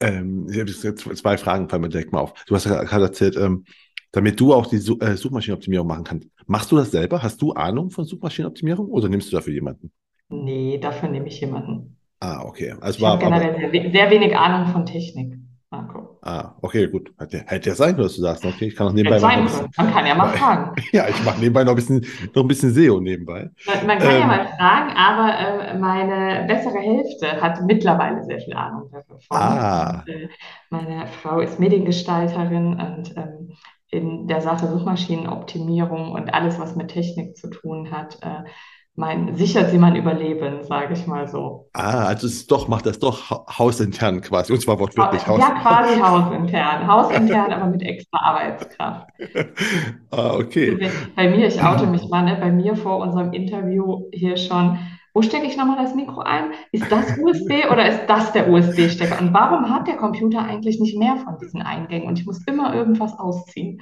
Ähm, ich habe zwei Fragen, fallen mir direkt mal auf. Du hast ja gerade erzählt, ähm, damit du auch die äh, Suchmaschinenoptimierung machen kannst. Machst du das selber? Hast du Ahnung von Suchmaschinenoptimierung oder nimmst du dafür jemanden? Nee, dafür nehme ich jemanden. Ah, okay. Also ich habe generell sehr, sehr, wenig Ahnung von Technik, Marco. Ah, okay, gut. Hätte, hätte ja sein können, dass du sagst, okay, ich kann noch nebenbei. Sein können. Man kann ja mal fragen. Ja, ich mache nebenbei noch ein bisschen, noch ein bisschen SEO nebenbei. Man, man kann ähm, ja mal fragen, aber äh, meine bessere Hälfte hat mittlerweile sehr viel Ahnung davon. Ah. Und, äh, meine Frau ist Mediengestalterin und ähm, in der Sache Suchmaschinenoptimierung und alles, was mit Technik zu tun hat, äh, mein, sichert sie mein Überleben, sage ich mal so. Ah, also es doch, macht das doch hausintern quasi, und zwar wortwörtlich. Haus ja, quasi hausintern. Hausintern, aber mit extra Arbeitskraft. ah, okay. Bei mir, ich oute mich mal, ne, bei mir vor unserem Interview hier schon, wo stecke ich nochmal das Mikro ein? Ist das USB oder ist das der USB-Stecker? Und warum hat der Computer eigentlich nicht mehr von diesen Eingängen? Und ich muss immer irgendwas ausziehen.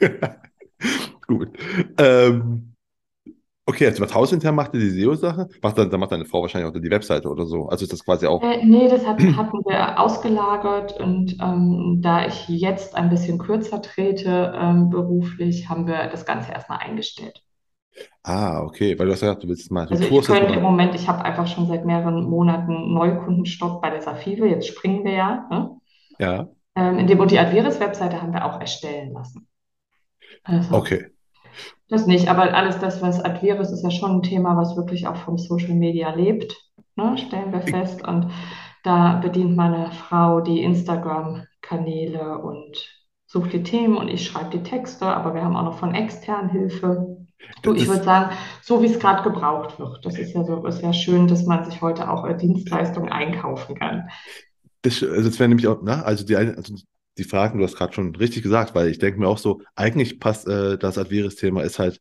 Gut. Ähm, Okay, also was hausintern macht die SEO-Sache, macht dann, dann macht deine Frau wahrscheinlich auch die Webseite oder so. Also ist das quasi auch. Äh, nee, das hat, hatten wir ausgelagert und ähm, da ich jetzt ein bisschen kürzer trete ähm, beruflich, haben wir das Ganze erstmal eingestellt. Ah, okay, weil du hast gesagt, du willst mal so Also ich Kurs jetzt könnte im. Moment, ich habe einfach schon seit mehreren Monaten Neukundenstopp bei der Safive, jetzt springen wir ja. Ne? Ja, Ähm, in dem, und die Adveris-Webseite haben wir auch erstellen lassen. Also. okay. Das nicht, aber alles das, was Adveris ist ja schon ein Thema, was wirklich auch vom Social Media lebt, ne, stellen wir Ich, fest. Und da bedient meine Frau die Instagram-Kanäle und sucht die Themen und ich schreibe die Texte, aber wir haben auch noch von extern Hilfe. Du, ich würde sagen, so wie es gerade gebraucht wird. Das ist ja so, ist ja schön, dass man sich heute auch äh, Dienstleistungen einkaufen kann. das, also das wäre nämlich auch, ne, also die, also die Fragen, du hast gerade schon richtig gesagt, weil ich denke mir auch so, eigentlich passt äh, das Adveris-Thema ist halt,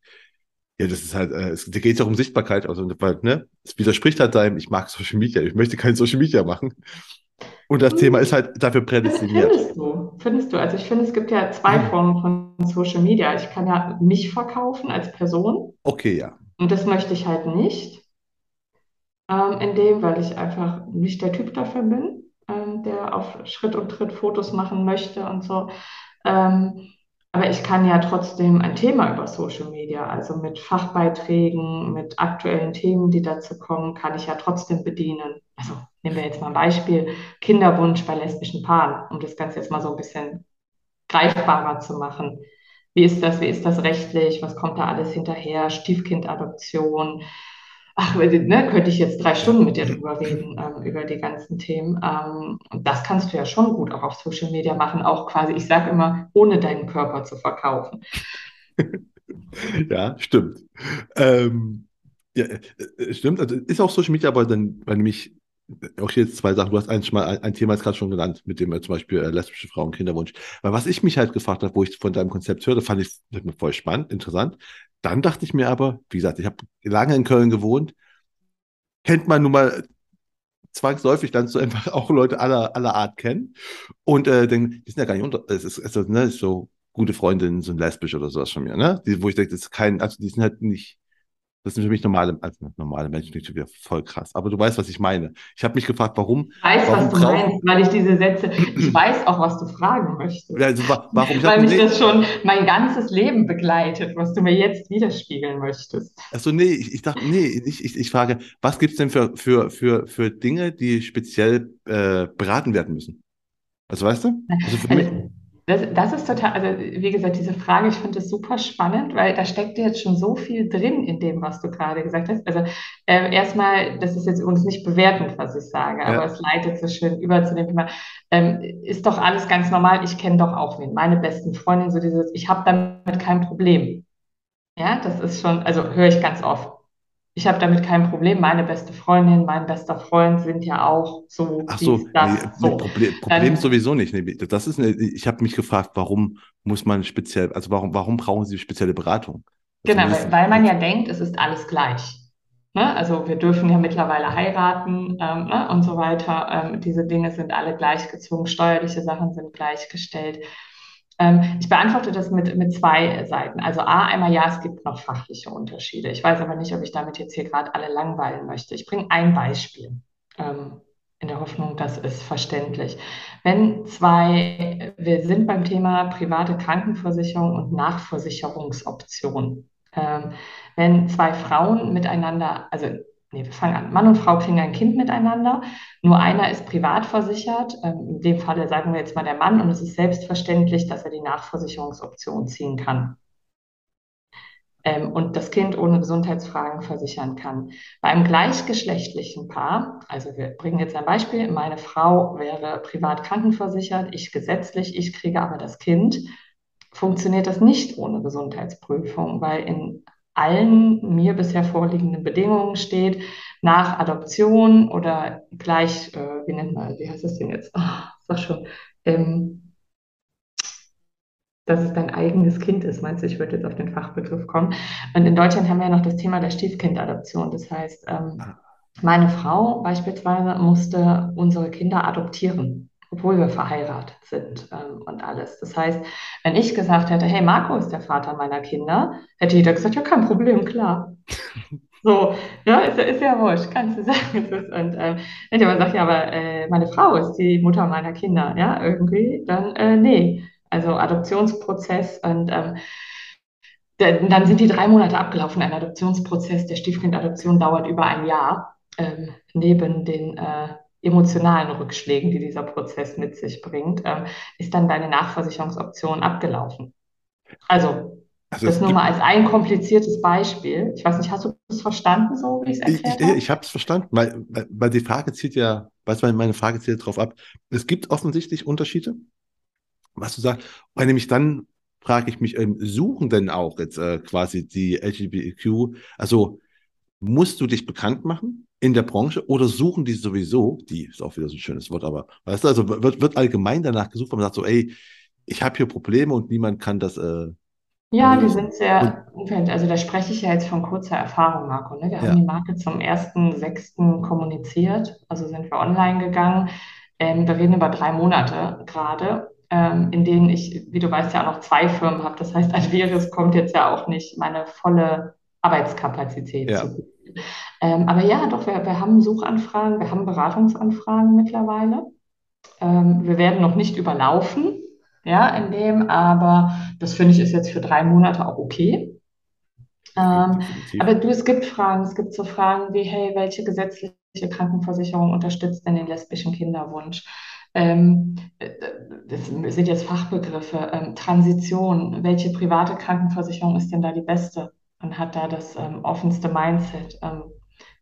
ja, das ist halt, äh, es, da geht es auch um Sichtbarkeit, also weil, ne, es widerspricht halt deinem, ich mag Social Media, ich möchte kein Social Media machen. Und das Thema ist halt dafür prädestiniert. findest du, findest du. Also ich finde, es gibt ja zwei Formen von Social Media. Ich kann ja mich verkaufen als Person Okay, ja. und das möchte ich halt nicht, ähm, in dem, weil ich einfach nicht der Typ dafür bin, ähm, der auf Schritt und Tritt Fotos machen möchte und so. Ähm, aber ich kann ja trotzdem ein Thema über Social Media, also mit Fachbeiträgen, mit aktuellen Themen, die dazu kommen, kann ich ja trotzdem bedienen. Also nehmen wir jetzt mal ein Beispiel, Kinderwunsch bei lesbischen Paaren, um das Ganze jetzt mal so ein bisschen greifbarer zu machen. Wie ist das, wie ist das rechtlich? Was kommt da alles hinterher? Stiefkindadoption. Ach, ne, könnte ich jetzt drei Stunden mit dir drüber reden, ähm, über die ganzen Themen. Ähm, und das kannst du ja schon gut auch auf Social Media machen, auch quasi, ich sage immer, ohne deinen Körper zu verkaufen. Ja, stimmt. Ähm, ja, äh, äh, stimmt. Also ist auch Social Media, aber dann, weil nämlich auch hier jetzt zwei Sachen. Du hast ein, ein Thema jetzt gerade schon genannt, mit dem äh, zum Beispiel äh, lesbische Frauen, Kinderwunsch. Weil was ich mich halt gefragt habe, wo ich von deinem Konzept hörte, fand ich voll spannend, interessant. Dann dachte ich mir aber, wie gesagt, ich habe lange in Köln gewohnt, kennt man nun mal zwangsläufig dann so einfach auch Leute aller, aller Art kennen. Und äh, denken, die sind ja gar nicht unter, es ist, es ist, ne, so gute Freundinnen sind lesbisch oder sowas von mir, ne? Die, wo ich denke, das ist kein, also die sind halt nicht, das sind für mich normale, also normale Menschen, klingt schon wieder voll krass. Aber du weißt, was ich meine. Ich habe mich gefragt, warum, Ich weiß, was warum du brauchen, meinst, weil ich diese Sätze, ich weiß auch, was du fragen möchtest. also, wa- warum, Weil mich das schon mein ganzes Leben begleitet, was du mir jetzt widerspiegeln möchtest. also nee, ich, ich dachte, nee, ich, ich, ich frage, was gibt's denn für, für, für, für Dinge, die speziell äh, beraten werden müssen? Also weißt du? Also für mich, Also, das, das ist total, also wie gesagt, diese Frage, ich finde das super spannend, weil da steckt jetzt schon so viel drin in dem, was du gerade gesagt hast. Also äh, erstmal, das ist jetzt übrigens nicht bewertend, was ich sage, aber ja, es leitet so schön über zu dem Thema. Ähm, ist doch alles ganz normal, ich kenne doch auch wen. Meine besten Freundinnen, so dieses, ich habe damit kein Problem. Ja, das ist schon, also höre ich ganz oft. Ich habe damit kein Problem. Meine beste Freundin, mein bester Freund sind ja auch so, ach so, das, nee, so. Problem, Problem Dann sowieso nicht. Nee, das ist eine, ich habe mich gefragt, warum muss man speziell, also warum, warum brauchen Sie spezielle Beratung? Also Genau, weil, weil man ja denkt, es ist alles gleich. Ne? Also wir dürfen ja mittlerweile heiraten ähm, ne? und so weiter. Ähm, diese Dinge sind alle gleichgezogen, steuerliche Sachen sind gleichgestellt. Ähm, ich beantworte das mit, mit zwei Seiten. Also A, einmal ja, es gibt noch fachliche Unterschiede. Ich weiß aber nicht, ob ich damit jetzt hier gerade alle langweilen möchte. Ich bringe ein Beispiel ähm, in der Hoffnung, das ist verständlich. Wenn zwei, wir sind beim Thema private Krankenversicherung und Nachversicherungsoption. Ähm, wenn zwei Frauen miteinander, also nee, wir fangen an, Mann und Frau kriegen ein Kind miteinander, nur einer ist privat versichert, ähm, in dem Falle sagen wir jetzt mal der Mann, und es ist selbstverständlich, dass er die Nachversicherungsoption ziehen kann. Ähm, und das Kind ohne Gesundheitsfragen versichern kann. Bei einem gleichgeschlechtlichen Paar, also wir bringen jetzt ein Beispiel, meine Frau wäre privat krankenversichert, ich gesetzlich, ich kriege aber das Kind, funktioniert das nicht ohne Gesundheitsprüfung, weil in allen mir bisher vorliegenden Bedingungen steht, nach Adoption oder gleich, äh, wie nennt man, wie heißt das denn jetzt? Ah, sag schon, ähm, dass es dein eigenes Kind ist, meinst du, ich würde jetzt auf den Fachbegriff kommen. Und in Deutschland haben wir ja noch das Thema der Stiefkindadoption. Das heißt, ähm, ah, meine Frau beispielsweise musste unsere Kinder adoptieren. Obwohl wir verheiratet sind ähm, und alles. Das heißt, wenn ich gesagt hätte, hey, Marco ist der Vater meiner Kinder, hätte jeder gesagt, ja, kein Problem, klar. So, ja, ist, ist ja wurscht, kannst du sagen. Und ähm, wenn jemand sagt, ja, aber äh, meine Frau ist die Mutter meiner Kinder, ja, irgendwie, dann äh, nee. Also Adoptionsprozess und ähm, dann sind die drei Monate abgelaufen. Ein Adoptionsprozess der Stiefkindadoption dauert über ein Jahr, ähm, neben den äh, emotionalen Rückschlägen, die dieser Prozess mit sich bringt, ähm, ist dann deine Nachversicherungsoption abgelaufen. Also also das nur mal als ein kompliziertes Beispiel. Ich weiß nicht, hast du das verstanden, so wie ich es erklärt Ich, ich, ich habe es verstanden, weil, weil die Frage zielt ja, weißt du, meine Frage zielt darauf ab. Es gibt offensichtlich Unterschiede, was du sagst. Weil nämlich dann frage ich mich, ähm, suchen denn auch jetzt äh, quasi die LGBTQ, also musst du dich bekannt machen in der Branche oder suchen die sowieso, die ist auch wieder so ein schönes Wort, aber weißt du, also wird, wird allgemein danach gesucht, wenn man sagt so, ey, ich habe hier Probleme und niemand kann das äh, ja, die sind sehr umfänglich. Also da spreche ich ja jetzt von kurzer Erfahrung, Marco. Ne? Wir ja. haben die Marke zum 1.6. kommuniziert, also sind wir online gegangen. Ähm, wir reden über drei Monate gerade, ähm, in denen ich, wie du weißt, ja auch noch zwei Firmen habe. Das heißt, als Virus kommt jetzt ja auch nicht meine volle Arbeitskapazität ja. zu. Ähm, aber ja, doch, wir, wir haben Suchanfragen, wir haben Beratungsanfragen mittlerweile. Ähm, wir werden noch nicht überlaufen ja, in dem, aber das finde ich ist jetzt für drei Monate auch okay. Ähm, aber du, es gibt Fragen, es gibt so Fragen wie, hey, welche gesetzliche Krankenversicherung unterstützt denn den lesbischen Kinderwunsch? Ähm, das sind jetzt Fachbegriffe. Ähm, Transition, welche private Krankenversicherung ist denn da die beste und hat da das ähm, offenste Mindset? Ähm,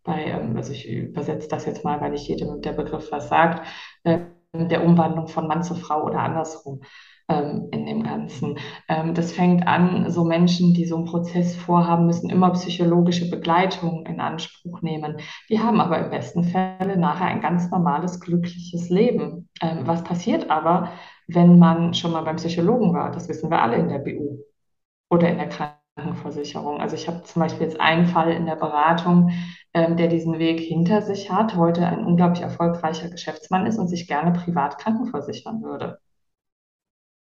bei, ähm, also ich übersetze das jetzt mal, weil nicht jedem der Begriff was sagt, äh, der Umwandlung von Mann zu Frau oder andersrum ähm, in dem Ganzen. Ähm, das fängt an, so Menschen, die so einen Prozess vorhaben, müssen immer psychologische Begleitung in Anspruch nehmen. Die haben aber im besten Fälle nachher ein ganz normales, glückliches Leben. Ähm, was passiert aber, wenn man schon mal beim Psychologen war? Das wissen wir alle in der BU oder in der Krankenversicherung. Also ich habe zum Beispiel jetzt einen Fall in der Beratung, ähm, der diesen Weg hinter sich hat, heute ein unglaublich erfolgreicher Geschäftsmann ist und sich gerne privat krankenversichern würde.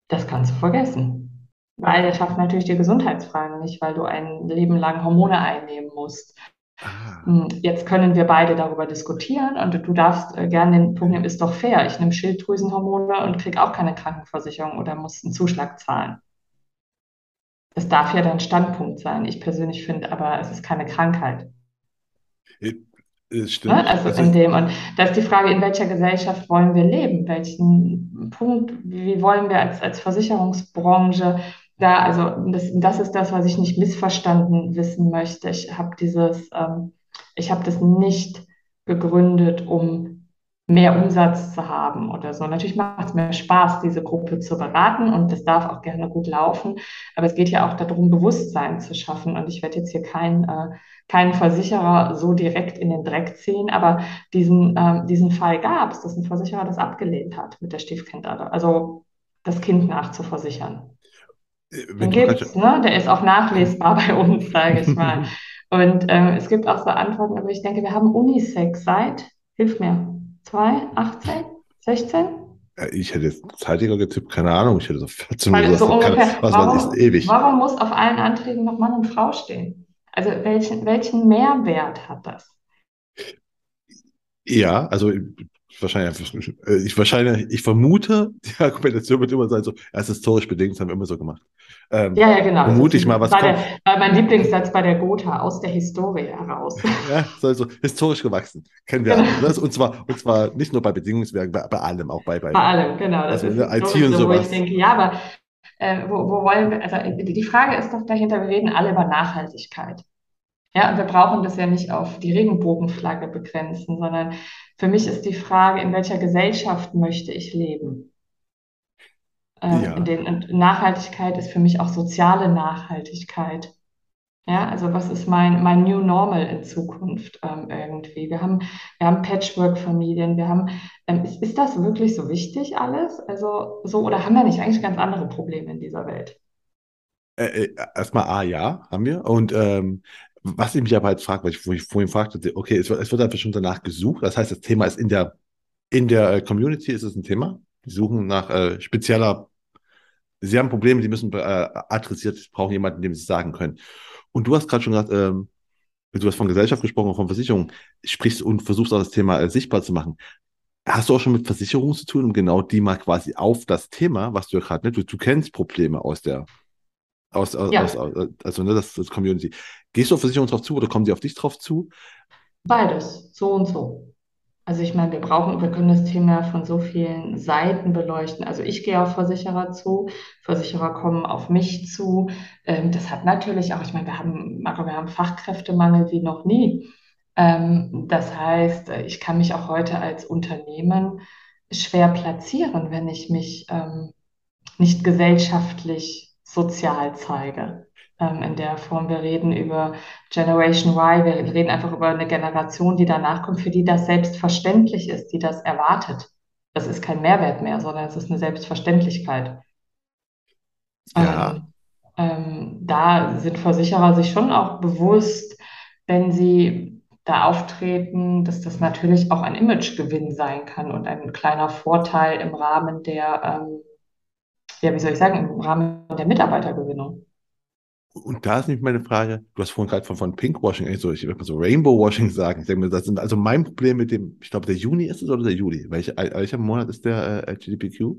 Das kannst du vergessen. Weil der schafft natürlich die Gesundheitsfragen nicht, weil du ein Leben lang Hormone einnehmen musst. Ah. Hm, jetzt können wir beide darüber diskutieren und du darfst äh, gerne den Punkt nehmen, ist doch fair. Ich nehme Schilddrüsenhormone und kriege auch keine Krankenversicherung oder muss einen Zuschlag zahlen. Das darf ja dein Standpunkt sein. Ich persönlich finde aber, es ist keine Krankheit. Äh, es stimmt. Ne? Also, also in dem, und da ist die Frage, in welcher Gesellschaft wollen wir leben? Welchen Punkt, wie wollen wir als, als Versicherungsbranche da, also das, das ist das, was ich nicht missverstanden wissen möchte. Ich habe dieses, ähm, ich habe das nicht gegründet, um mehr Umsatz zu haben oder so. Natürlich macht es mir Spaß, diese Gruppe zu beraten und das darf auch gerne gut laufen. Aber es geht ja auch darum, Bewusstsein zu schaffen. Und ich werde jetzt hier keinen äh, keinen Versicherer so direkt in den Dreck ziehen, aber diesen, äh, diesen Fall gab es, dass ein Versicherer das abgelehnt hat mit der Stiefkindadoption, also das Kind nachzuversichern. Äh, Den gibt's, ne? Der ist auch nachlesbar bei uns, sage ich mal. Und ähm, es gibt auch so Antworten, aber ich denke, wir haben Unisex seit, hilf mir, 2018, 16? Ich hätte jetzt zeitiger getippt, keine Ahnung, ich hätte so 14 Weil oder so. Ungefähr, keine, was warum, ist ewig. Warum muss auf allen Anträgen noch Mann und Frau stehen? Also welchen, welchen Mehrwert hat das? Ja, also wahrscheinlich, äh, ich wahrscheinlich, ich vermute, die Argumentation wird immer sein, so, ja, ist historisch bedingt, das haben wir immer so gemacht. Ähm, ja, ja, genau. Vermute ich mal, was war, der, mein Lieblingssatz bei der Gotha, aus der Historie heraus. ja, also historisch gewachsen. Kennen wir genau. alle. Und zwar, und zwar nicht nur bei Bedingungswerken, bei, bei allem, auch bei, bei, bei allem, genau. Das also, ist IT und so, sowas. Wo ich denke, ja, aber äh, wo, wo wollen wir, also die Frage ist doch dahinter, wir reden alle über Nachhaltigkeit. Ja, und wir brauchen das ja nicht auf die Regenbogenflagge begrenzen, sondern für mich ist die Frage, in welcher Gesellschaft möchte ich leben? Ähm, ja. den, und Nachhaltigkeit ist für mich auch soziale Nachhaltigkeit. Ja, also was ist mein, mein New Normal in Zukunft ähm, irgendwie? Wir haben, wir haben Patchwork-Familien, wir haben, ähm, ist, ist das wirklich so wichtig alles? Also so, oder haben wir nicht eigentlich ganz andere Probleme in dieser Welt? Äh, äh, erstmal A, ja, haben wir. Und ähm, was ich mich aber halt frage, weil ich, wo ich vorhin fragte, okay, es wird, es wird einfach schon danach gesucht. Das heißt, das Thema ist in der, in der äh, Community ist es ein Thema. Die suchen nach äh, spezieller, sie haben Probleme, die müssen äh, adressiert, brauchen jemanden, dem sie sagen können. Und du hast gerade schon gesagt, ähm, du hast von Gesellschaft gesprochen, von Versicherungen, sprichst und versuchst auch das Thema äh, sichtbar zu machen. Hast du auch schon mit Versicherungen zu tun, um genau die mal quasi auf das Thema, was du ja gerade, ne, du, du kennst Probleme aus der, aus, aus, ja. aus also ne, das, das Community. Gehst du auf Versicherungen drauf zu oder kommen die auf dich drauf zu? Beides, so und so. Also ich meine, wir brauchen, wir können das Thema von so vielen Seiten beleuchten. Also ich gehe auf Versicherer zu, Versicherer kommen auf mich zu. Ähm, das hat natürlich auch, ich meine, wir haben, Marco, wir haben Fachkräftemangel wie noch nie. Ähm, das heißt, ich kann mich auch heute als Unternehmen schwer platzieren, wenn ich mich ähm, nicht gesellschaftlich sozial zeige ähm, in der Form. Wir reden über Generation Y, wir reden einfach über eine Generation, die danach kommt, für die das selbstverständlich ist, die das erwartet. Das ist kein Mehrwert mehr, sondern es ist eine Selbstverständlichkeit. Ja. Ähm, ähm, da sind Versicherer sich schon auch bewusst, wenn sie da auftreten, dass das natürlich auch ein Imagegewinn sein kann und ein kleiner Vorteil im Rahmen der, ähm, ja, wie soll ich sagen, im Rahmen der Mitarbeitergewinnung. Und da ist nämlich meine Frage, du hast vorhin gerade von, von Pinkwashing, also ich würde mal so Rainbow-Washing sagen. Ich denke mir, das sind also mein Problem mit dem, ich glaube, der Juni ist es oder der Juli? Welcher, welcher Monat ist der äh, LGBTQ?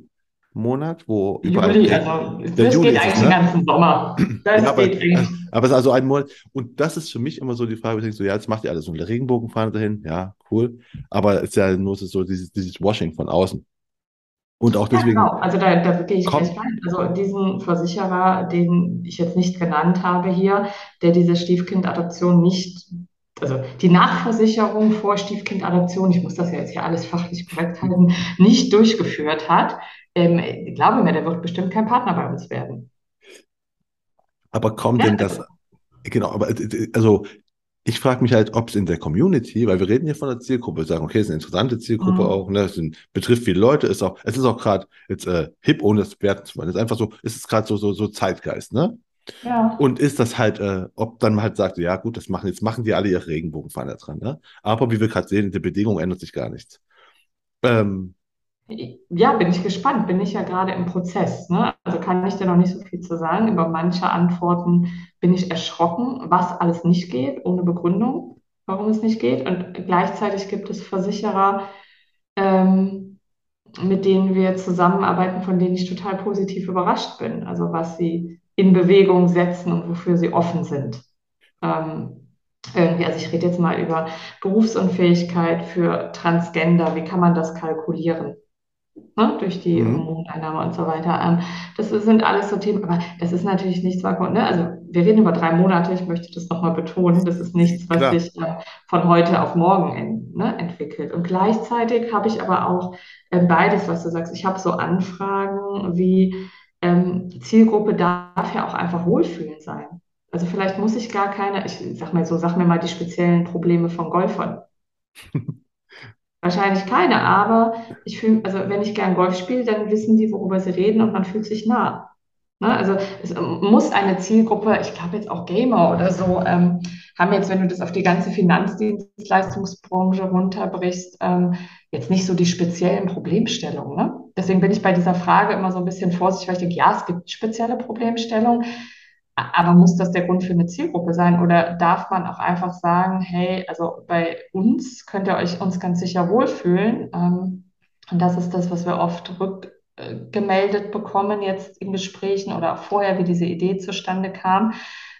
Monat, wo Juli, also das Juli geht eigentlich es, ne? den ganzen Sommer. Das ja, aber, aber es ist also ein Monat. Und das ist für mich immer so die Frage, ich denke so, ja, jetzt macht ihr alles so eine Regenbogenfahne dahin, ja, cool. Aber es ist ja nur so dieses, dieses Washing von außen. Und auch deswegen. Ja, genau, also da, da gehe ich gleich rein. Also diesen Versicherer, den ich jetzt nicht genannt habe hier, der diese Stiefkindadoption nicht, also die Nachversicherung vor Stiefkindadoption, ich muss das ja jetzt hier alles fachlich korrekt halten, nicht durchgeführt hat, ähm, glaube mir, der wird bestimmt kein Partner bei uns werden. Aber kommt ja, denn das, also, genau, aber also ich frage mich halt, ob es in der Community, weil wir reden hier von der Zielgruppe, sagen, okay, es ist eine interessante Zielgruppe mhm. auch, ne, es sind, betrifft viele Leute, ist auch, es ist auch gerade jetzt äh, hip, ohne das werten zu wollen. Es ist einfach so, es ist gerade so, so, so Zeitgeist, ne? Ja. Und ist das halt, äh, ob dann halt sagt, ja gut, das machen, jetzt machen die alle ihre Regenbogenfahne dran, ne? Aber wie wir gerade sehen, in der Bedingung ändert sich gar nichts. Ähm, ja, bin ich gespannt. Bin ich ja gerade im Prozess. Ne? Also kann ich dir noch nicht so viel zu sagen. Über manche Antworten bin ich erschrocken, was alles nicht geht, ohne Begründung, warum es nicht geht. Und gleichzeitig gibt es Versicherer, ähm, mit denen wir zusammenarbeiten, von denen ich total positiv überrascht bin. Also was sie in Bewegung setzen und wofür sie offen sind. Ähm, irgendwie, also ich rede jetzt mal über Berufsunfähigkeit für Transgender. Wie kann man das kalkulieren? Ne, durch die mhm. Mondeinnahme und so weiter. Ähm, das sind alles so Themen, aber das ist natürlich nichts, ne? also wir reden über drei Monate, ich möchte das nochmal betonen, das ist nichts, was Klar. sich äh, von heute auf morgen in, ne, entwickelt. Und gleichzeitig habe ich aber auch äh, beides, was du sagst. Ich habe so Anfragen wie ähm, Zielgruppe darf ja auch einfach Wohlfühlen sein. Also vielleicht muss ich gar keine, ich sag mal so, sag mir mal die speziellen Probleme von Golfern. Wahrscheinlich keine, aber ich fühle, also wenn ich gern Golf spiele, dann wissen die, worüber sie reden und man fühlt sich nah. Ne? Also es muss eine Zielgruppe, ich glaube jetzt auch Gamer oder so, ähm, haben jetzt, wenn du das auf die ganze Finanzdienstleistungsbranche runterbrichst, ähm, jetzt nicht so die speziellen Problemstellungen. Ne? Deswegen bin ich bei dieser Frage immer so ein bisschen vorsichtig, weil ich denke, ja, es gibt spezielle Problemstellungen, aber muss das der Grund für eine Zielgruppe sein oder darf man auch einfach sagen, hey, also bei uns könnt ihr euch uns ganz sicher wohlfühlen? Ähm, und das ist das, was wir oft rückgemeldet bekommen jetzt in Gesprächen oder vorher, wie diese Idee zustande kam.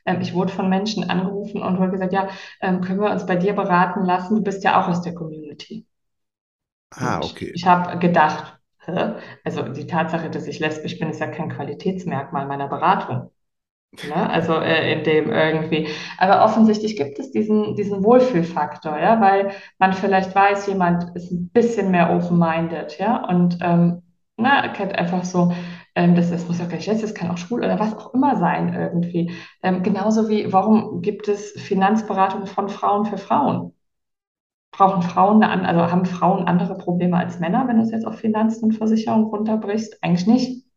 Ähm, ich wurde von Menschen angerufen und wurde gesagt, ja, ähm, können wir uns bei dir beraten lassen? Du bist ja auch aus der Community. Ah, okay. Ich habe gedacht, also die Tatsache, dass ich lesbisch bin, ist ja kein Qualitätsmerkmal meiner Beratung. Ne? Also äh, in dem irgendwie. Aber offensichtlich gibt es diesen, diesen Wohlfühlfaktor, ja, weil man vielleicht weiß, jemand ist ein bisschen mehr open-minded, ja, und ähm, na, kennt einfach so, ähm, das, das muss ja gleich jetzt, das kann auch schwul oder was auch immer sein irgendwie. Ähm, genauso wie, warum gibt es Finanzberatung von Frauen für Frauen? Brauchen Frauen eine, also haben Frauen andere Probleme als Männer, wenn du es jetzt auf Finanzen und Versicherung runterbrichst? Eigentlich nicht.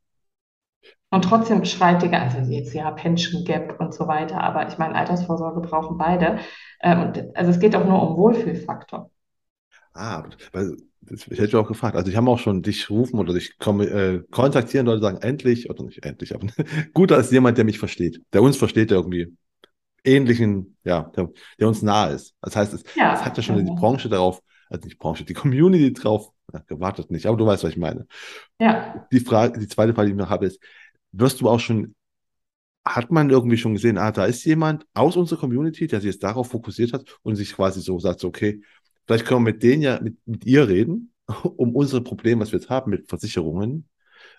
Und trotzdem schreit die, also jetzt ja Pension Gap und so weiter, aber ich meine, Altersvorsorge brauchen beide. Ähm, also es geht auch nur um Wohlfühlfaktor. Ah, weil Das, ich hätte auch gefragt. Also ich habe auch schon dich rufen oder dich äh, kontaktieren, Leute sagen, endlich, oder nicht endlich, aber gut als jemand, der mich versteht, der uns versteht, der irgendwie ähnlichen, ja, der, der uns nahe ist. Das heißt, es, ja, es hat ja schon ja. die Branche darauf, also nicht Branche, die Community drauf, ja, gewartet nicht, aber du weißt, was ich meine. Ja. Die Frage, die zweite Frage, die ich noch habe, ist, wirst du auch schon, hat man irgendwie schon gesehen, ah, da ist jemand aus unserer Community, der sich jetzt darauf fokussiert hat und sich quasi so sagt, okay, vielleicht können wir mit denen ja, mit, mit ihr reden, um unsere Probleme, was wir jetzt haben mit Versicherungen,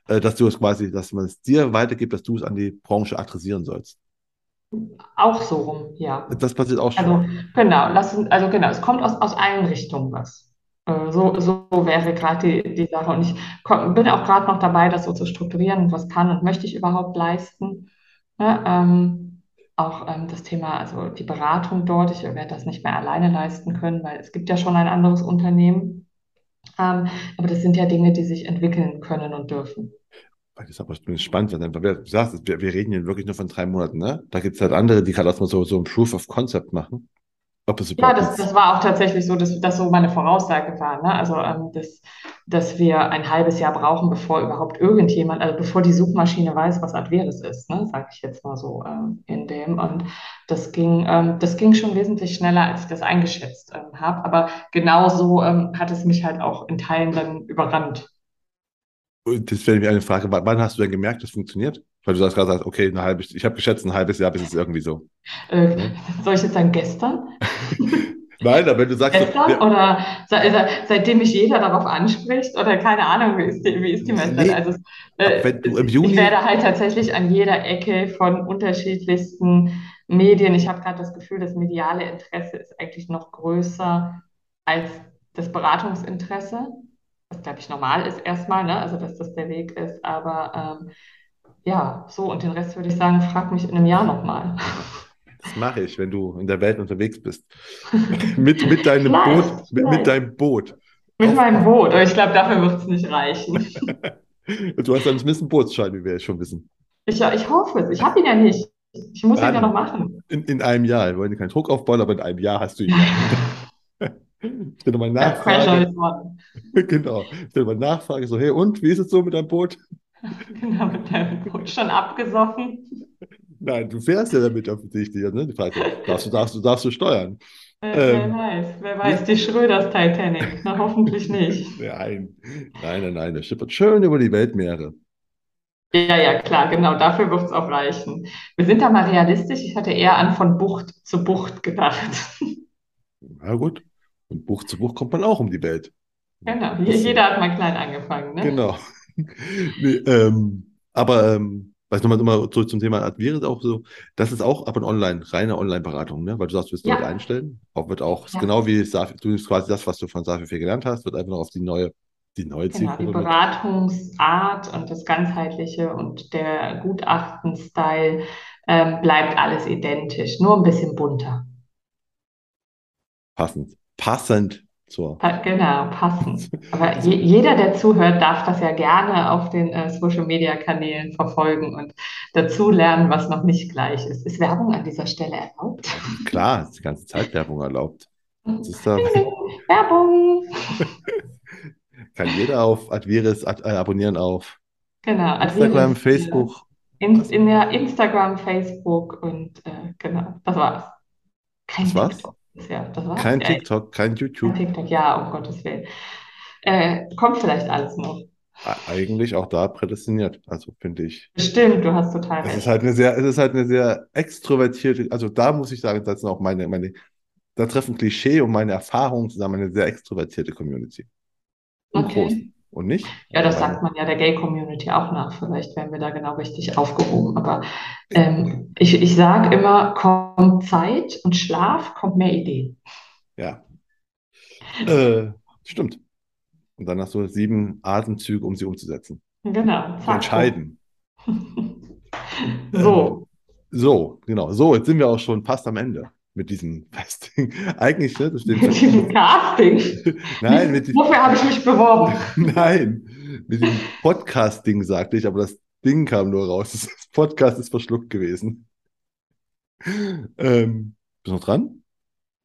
äh, dass du es quasi, dass man es dir weitergibt, dass du es an die Branche adressieren sollst. Auch so rum, ja. Das passiert auch schon. Also genau, lass, also genau, es kommt aus, aus allen Richtungen was. Äh, so, so wäre gerade die, die Sache. Und ich komm, bin auch gerade noch dabei, das so zu strukturieren. Was kann und möchte ich überhaupt leisten? Ne, ähm, auch ähm, das Thema, also die Beratung dort. Ich werde das nicht mehr alleine leisten können, weil es gibt ja schon ein anderes Unternehmen. Ähm, aber das sind ja Dinge, die sich entwickeln können und dürfen. Das ist aber spannend, einfach, du sagst, wir, wir reden hier wirklich nur von drei Monaten, ne? Da gibt es halt andere, die gerade erstmal so, so ein Proof of Concept machen. Ja, das, das war auch tatsächlich so, dass das so meine Voraussage war. Ne? Also, ähm, dass, dass wir ein halbes Jahr brauchen, bevor überhaupt irgendjemand, also bevor die Suchmaschine weiß, was Adveris ist, ne? sage ich jetzt mal so ähm, in dem. Und das ging, ähm, das ging schon wesentlich schneller, als ich das eingeschätzt ähm, habe. Aber genauso ähm, hat es mich halt auch in Teilen dann überrannt. Das wäre mir eine Frage, wann hast du denn gemerkt, das funktioniert? Weil du sagst gerade, okay, ein halbes, ich habe geschätzt, ein halbes Jahr bis es irgendwie so. Äh. Soll ich jetzt sagen, gestern? Nein, aber wenn du sagst. Gestern so, oder seit, seitdem mich jeder darauf anspricht oder keine Ahnung, wie ist die, wie ist die Message? Nee, also, äh, Juni, ich werde halt tatsächlich an jeder Ecke von unterschiedlichsten Medien. Ich habe gerade das Gefühl, das mediale Interesse ist eigentlich noch größer als das Beratungsinteresse was glaube ich normal ist erstmal, ne? also dass das der Weg ist. Aber ähm, ja, so und den Rest würde ich sagen, frag mich in einem Jahr nochmal. Das mache ich, wenn du in der Welt unterwegs bist. mit, mit deinem vielleicht, Boot. Mit, mit, deinem Boot. Mit Auf meinem Boot, aber ich glaube, dafür wird es nicht reichen. du hast dann zumindest einen Bootsschein, wie wir jetzt schon wissen. Ich, ich hoffe es. Ich habe ihn ja nicht. Ich muss ihn ja noch machen. In, in einem Jahr. Wir wollen keinen Druck aufbauen, aber in einem Jahr hast du ihn. Ich will nochmal nachfragen. genau. Ich will nochmal nachfragen, so, hey, und wie ist es so mit deinem Boot? Genau, mit deinem Boot schon abgesoffen. Nein, du fährst ja damit offensichtlich. Ne? Die Frage, darfst du, darfst du, darfst du steuern? Äh, ähm, wer weiß, wer weiß, die Schröders Titanic. Na, hoffentlich nicht. Nein, nein, nein, nein, der schippert schön über die Weltmeere. Ja, ja, klar, genau, dafür wird es auch reichen. Wir sind da mal realistisch. Ich hatte eher an von Bucht zu Bucht gedacht. Na gut. Und Buch zu Buch kommt man auch um die Welt. Genau, das, jeder hat mal klein angefangen. Ne? Genau. nee, ähm, aber ähm, weiß nochmal immer zurück zum Thema Advirus auch so, das ist auch aber eine Online, reine Online-Beratung, ne? Weil du sagst, du willst ja. Leute einstellen. Auch wird auch ja. genau wie Safi, du quasi das, was du von Safi 4 gelernt hast, wird einfach noch auf die neue, die neue genau, Die Beratungsart und das Ganzheitliche und der Gutachten-Style ähm, bleibt alles identisch, nur ein bisschen bunter. Passend passend zur. Genau, passend. Aber je, jeder, der zuhört, darf das ja gerne auf den äh, Social Media Kanälen verfolgen und dazu lernen, was noch nicht gleich ist. Ist Werbung an dieser Stelle erlaubt? Klar, ist die ganze Zeit Werbung erlaubt. Da... Werbung! Kann jeder auf Adviris ad, äh, abonnieren auf genau, Instagram, Adviris, Facebook. In, in der Instagram, Facebook und äh, genau, das war's. Kein das war's? Ja, das war's. Kein TikTok, kein YouTube. Kein TikTok, ja, um Gottes Willen. Äh, kommt vielleicht alles noch. Eigentlich auch da prädestiniert, also finde ich. Stimmt, du hast total recht. Es ist halt eine sehr, es ist halt eine sehr extrovertierte, also da muss ich sagen, das sind auch meine, meine, da treffen Klischee und meine Erfahrungen zusammen eine sehr extrovertierte Community. Im okay. Großen. Und nicht? Ja, das sagt man ja der Gay-Community auch nach. Vielleicht werden wir da genau richtig aufgehoben. Aber ähm, ich, ich sage immer, kommt Zeit und Schlaf, kommt mehr Ideen. Ja. Äh, stimmt. Und dann hast du sieben Atemzüge, um sie umzusetzen. Genau. Zack. Entscheiden. so. So, genau. So, jetzt sind wir auch schon fast am Ende mit diesem Casting. Eigentlich, ne? Das mit diesem Casting? Nein, mit diesem. Wofür habe ich mich beworben? Nein, mit dem Podcasting sagte ich, aber das Ding kam nur raus. Das Podcast ist verschluckt gewesen. Ähm, bist du noch dran?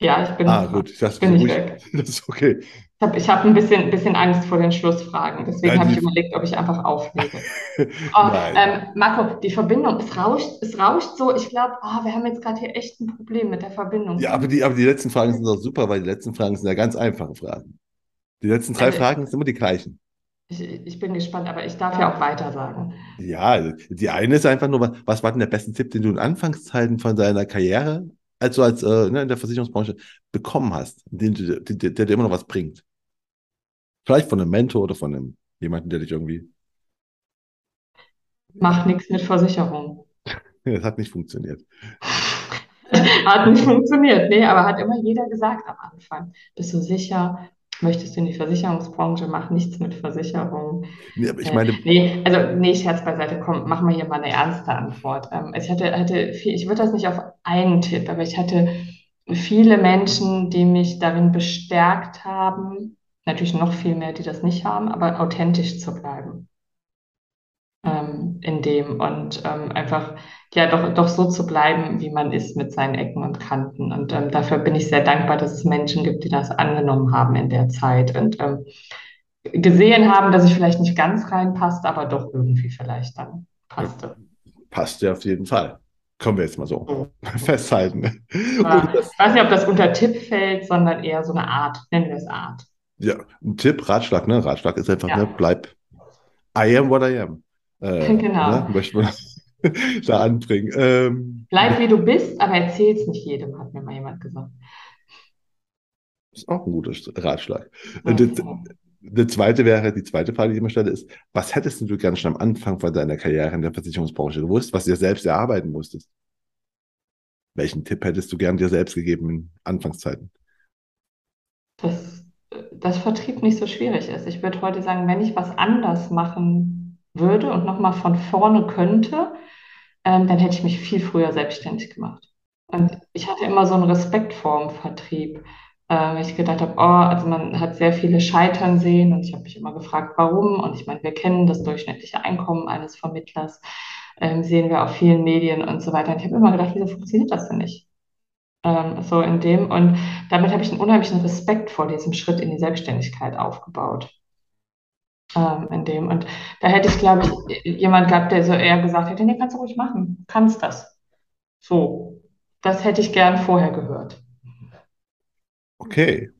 Ja, ich bin Ah, gut, ich dachte, bin ruhig. Das ist okay. Ich habe ich hab ein bisschen, bisschen Angst vor den Schlussfragen. Deswegen habe ich überlegt, ob ich einfach auflege. Oh, ähm, Marco, die Verbindung, es rauscht, es rauscht so. Ich glaube, oh, wir haben jetzt gerade hier echt ein Problem mit der Verbindung. Ja, aber die, aber die letzten Fragen sind doch super, weil die letzten Fragen sind ja ganz einfache Fragen. Die letzten drei also, Fragen sind immer die gleichen. Ich, ich, bin gespannt, aber ich darf ja auch weiter sagen. Ja, die eine ist einfach nur, was war denn der beste Tipp, den du in Anfangszeiten von deiner Karriere, also als äh, ne, in der Versicherungsbranche bekommen hast, den, der, der, der dir immer noch was bringt? Vielleicht von einem Mentor oder von einem jemanden, der dich irgendwie. Macht nichts mit Versicherung. Das hat nicht funktioniert. hat nicht funktioniert, nee, aber hat immer jeder gesagt am Anfang. Bist du sicher? Möchtest du in die Versicherungsbranche? Mach nichts mit Versicherung. Nee, aber ich meine. Äh, nee, also, nee, Scherz beiseite, komm, machen wir hier mal eine ernste Antwort. Ähm, ich hatte, hatte viel, ich würde das nicht auf einen Tipp, aber ich hatte viele Menschen, die mich darin bestärkt haben, natürlich noch viel mehr, die das nicht haben, aber authentisch zu bleiben ähm, in dem und ähm, einfach ja doch, doch so zu bleiben, wie man ist mit seinen Ecken und Kanten. Und ähm, dafür bin ich sehr dankbar, dass es Menschen gibt, die das angenommen haben in der Zeit und ähm, gesehen haben, dass ich vielleicht nicht ganz reinpasst, aber doch irgendwie vielleicht dann passte. Passt ja auf jeden Fall. Kommen wir jetzt mal so oh. festhalten. Ja, ich weiß nicht, ob das unter Tipp fällt, sondern eher so eine Art, nennen wir es Art. Ja, ein Tipp, Ratschlag, ne? Ratschlag ist einfach, ja. ne, bleib I am what I am. Äh, genau. Ne? Möchte man da anbringen. Ähm, bleib wie du bist, aber erzähl es nicht jedem, hat mir mal jemand gesagt. Ist auch ein guter Ratschlag. Okay. Die zweite wäre, die zweite Frage, die ich mir stelle, ist, was hättest du gern schon am Anfang von deiner Karriere in der Versicherungsbranche gewusst, was du dir selbst erarbeiten musstest? Welchen Tipp hättest du gern dir selbst gegeben in Anfangszeiten? Das dass Vertrieb nicht so schwierig ist. Ich würde heute sagen, wenn ich was anders machen würde und nochmal von vorne könnte, ähm, dann hätte ich mich viel früher selbstständig gemacht. Und ich hatte immer so einen Respekt vor dem Vertrieb, äh, weil ich gedacht habe, oh, also man hat sehr viele Scheitern sehen und ich habe mich immer gefragt, warum. Und ich meine, wir kennen das durchschnittliche Einkommen eines Vermittlers, ähm, sehen wir auf vielen Medien und so weiter. Und ich habe immer gedacht, wieso funktioniert das denn nicht? Ähm, so in dem. Und damit habe ich einen unheimlichen Respekt vor diesem Schritt in die Selbstständigkeit aufgebaut. Ähm, in dem. Und da hätte ich, glaube ich, jemand gehabt, der so eher gesagt hätte, nee, kannst du ruhig machen, kannst das. So, das hätte ich gern vorher gehört. Okay,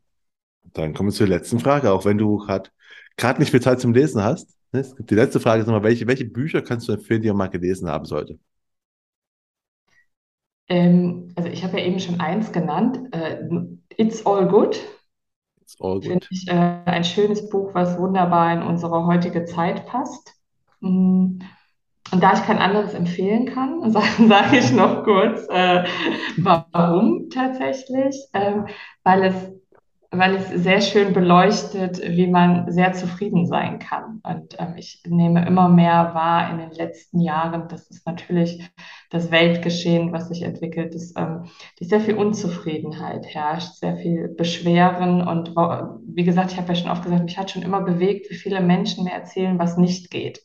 dann kommen wir zur letzten Frage, auch wenn du gerade nicht viel Zeit zum Lesen hast. Ne? Die letzte Frage ist nochmal, welche, welche Bücher kannst du empfehlen, die man mal gelesen haben sollte? Ähm, also ich habe ja eben schon eins genannt, äh, It's All Good. It's All Good. Finde ich äh, ein schönes Buch, was wunderbar in unsere heutige Zeit passt. Mm. Und da ich kein anderes empfehlen kann, sage sag ich noch kurz, äh, warum tatsächlich, ähm, weil es weil es sehr schön beleuchtet, wie man sehr zufrieden sein kann. Und ähm, ich nehme immer mehr wahr in den letzten Jahren, dass es natürlich das Weltgeschehen, was sich entwickelt, dass, ähm, dass sehr viel Unzufriedenheit herrscht, sehr viel Beschweren. Und wie gesagt, ich habe ja schon oft gesagt, mich hat schon immer bewegt, wie viele Menschen mir erzählen, was nicht geht.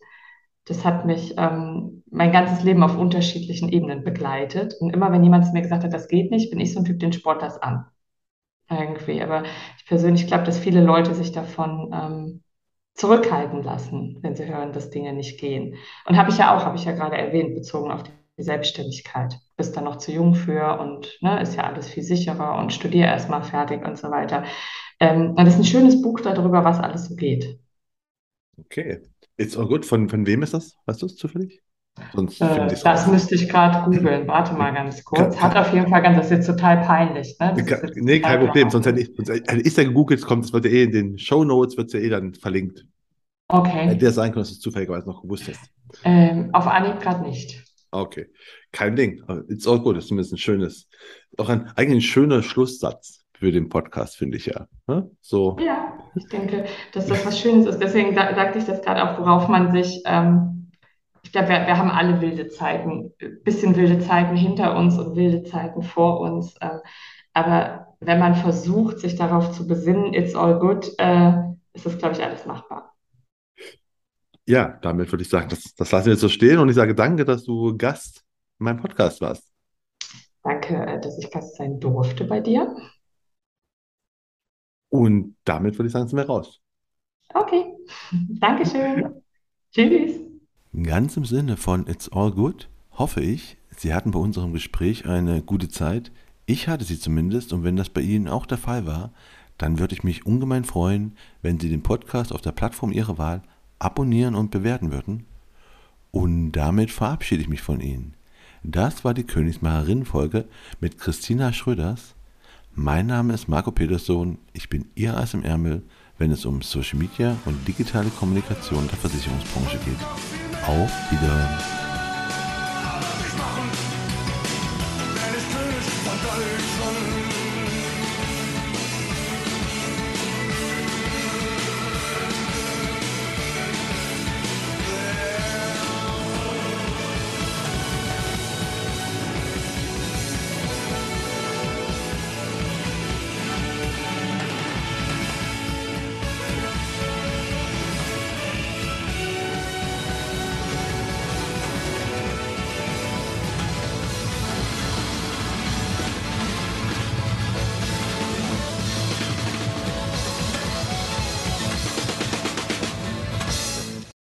Das hat mich ähm, mein ganzes Leben auf unterschiedlichen Ebenen begleitet. Und immer wenn jemand zu mir gesagt hat, das geht nicht, bin ich so ein Typ, den sport das an irgendwie. Aber ich persönlich glaube, dass viele Leute sich davon ähm, zurückhalten lassen, wenn sie hören, dass Dinge nicht gehen. Und habe ich ja auch, habe ich ja gerade erwähnt, bezogen auf die Selbstständigkeit. Bist da noch zu jung für und ne, ist ja alles viel sicherer und studiere erstmal fertig und so weiter. Ähm, das ist ein schönes Buch darüber, was alles so geht. Okay. Ist auch gut. Von, von wem ist das? Weißt du es zufällig? Sonst äh, das raus. müsste ich gerade googeln. Warte mal ganz kurz. Hat auf jeden Fall ganz, das ist jetzt total peinlich. Ne? Kann, nee, kein Problem. Sonst hätte ich, hätte ich da gegoogelt, kommt, das wird ja eh in den Show Notes, wird ja eh dann verlinkt. Okay. Hätte der sein können, dass du es zufälligerweise noch gewusst hast. Ähm, auf Anhieb gerade nicht. Okay. Kein Ding. It's all good. Das ist zumindest ein schönes, auch ein, eigentlich schöner Schlusssatz für den Podcast, finde ich ja. Ne? So. Ja, ich denke, dass das was Schönes ist. Deswegen sagte ich das gerade auch, worauf man sich ähm, ich glaube, wir, wir, haben alle wilde Zeiten, bisschen wilde Zeiten hinter uns und wilde Zeiten vor uns. Äh, aber wenn man versucht, sich darauf zu besinnen, it's all good, äh, ist das, glaube ich, alles machbar. Ja, damit würde ich sagen, das, das lassen wir jetzt so stehen und ich sage danke, dass du Gast in meinem Podcast warst. Danke, äh, dass ich Gast sein durfte bei dir. Und damit würde ich sagen, sind wir raus. Okay, Dankeschön. Tschüss. Ganz im Sinne von It's All Good hoffe ich, Sie hatten bei unserem Gespräch eine gute Zeit. Ich hatte sie zumindest und wenn das bei Ihnen auch der Fall war, dann würde ich mich ungemein freuen, wenn Sie den Podcast auf der Plattform Ihrer Wahl abonnieren und bewerten würden. Und damit verabschiede ich mich von Ihnen. Das war die Königsmacherin-Folge mit Christina Schröders. Mein Name ist Marco Peterson. Ich bin Ihr Eis im Ärmel, wenn es um Social Media und digitale Kommunikation der Versicherungsbranche geht. Auf Wiederhören.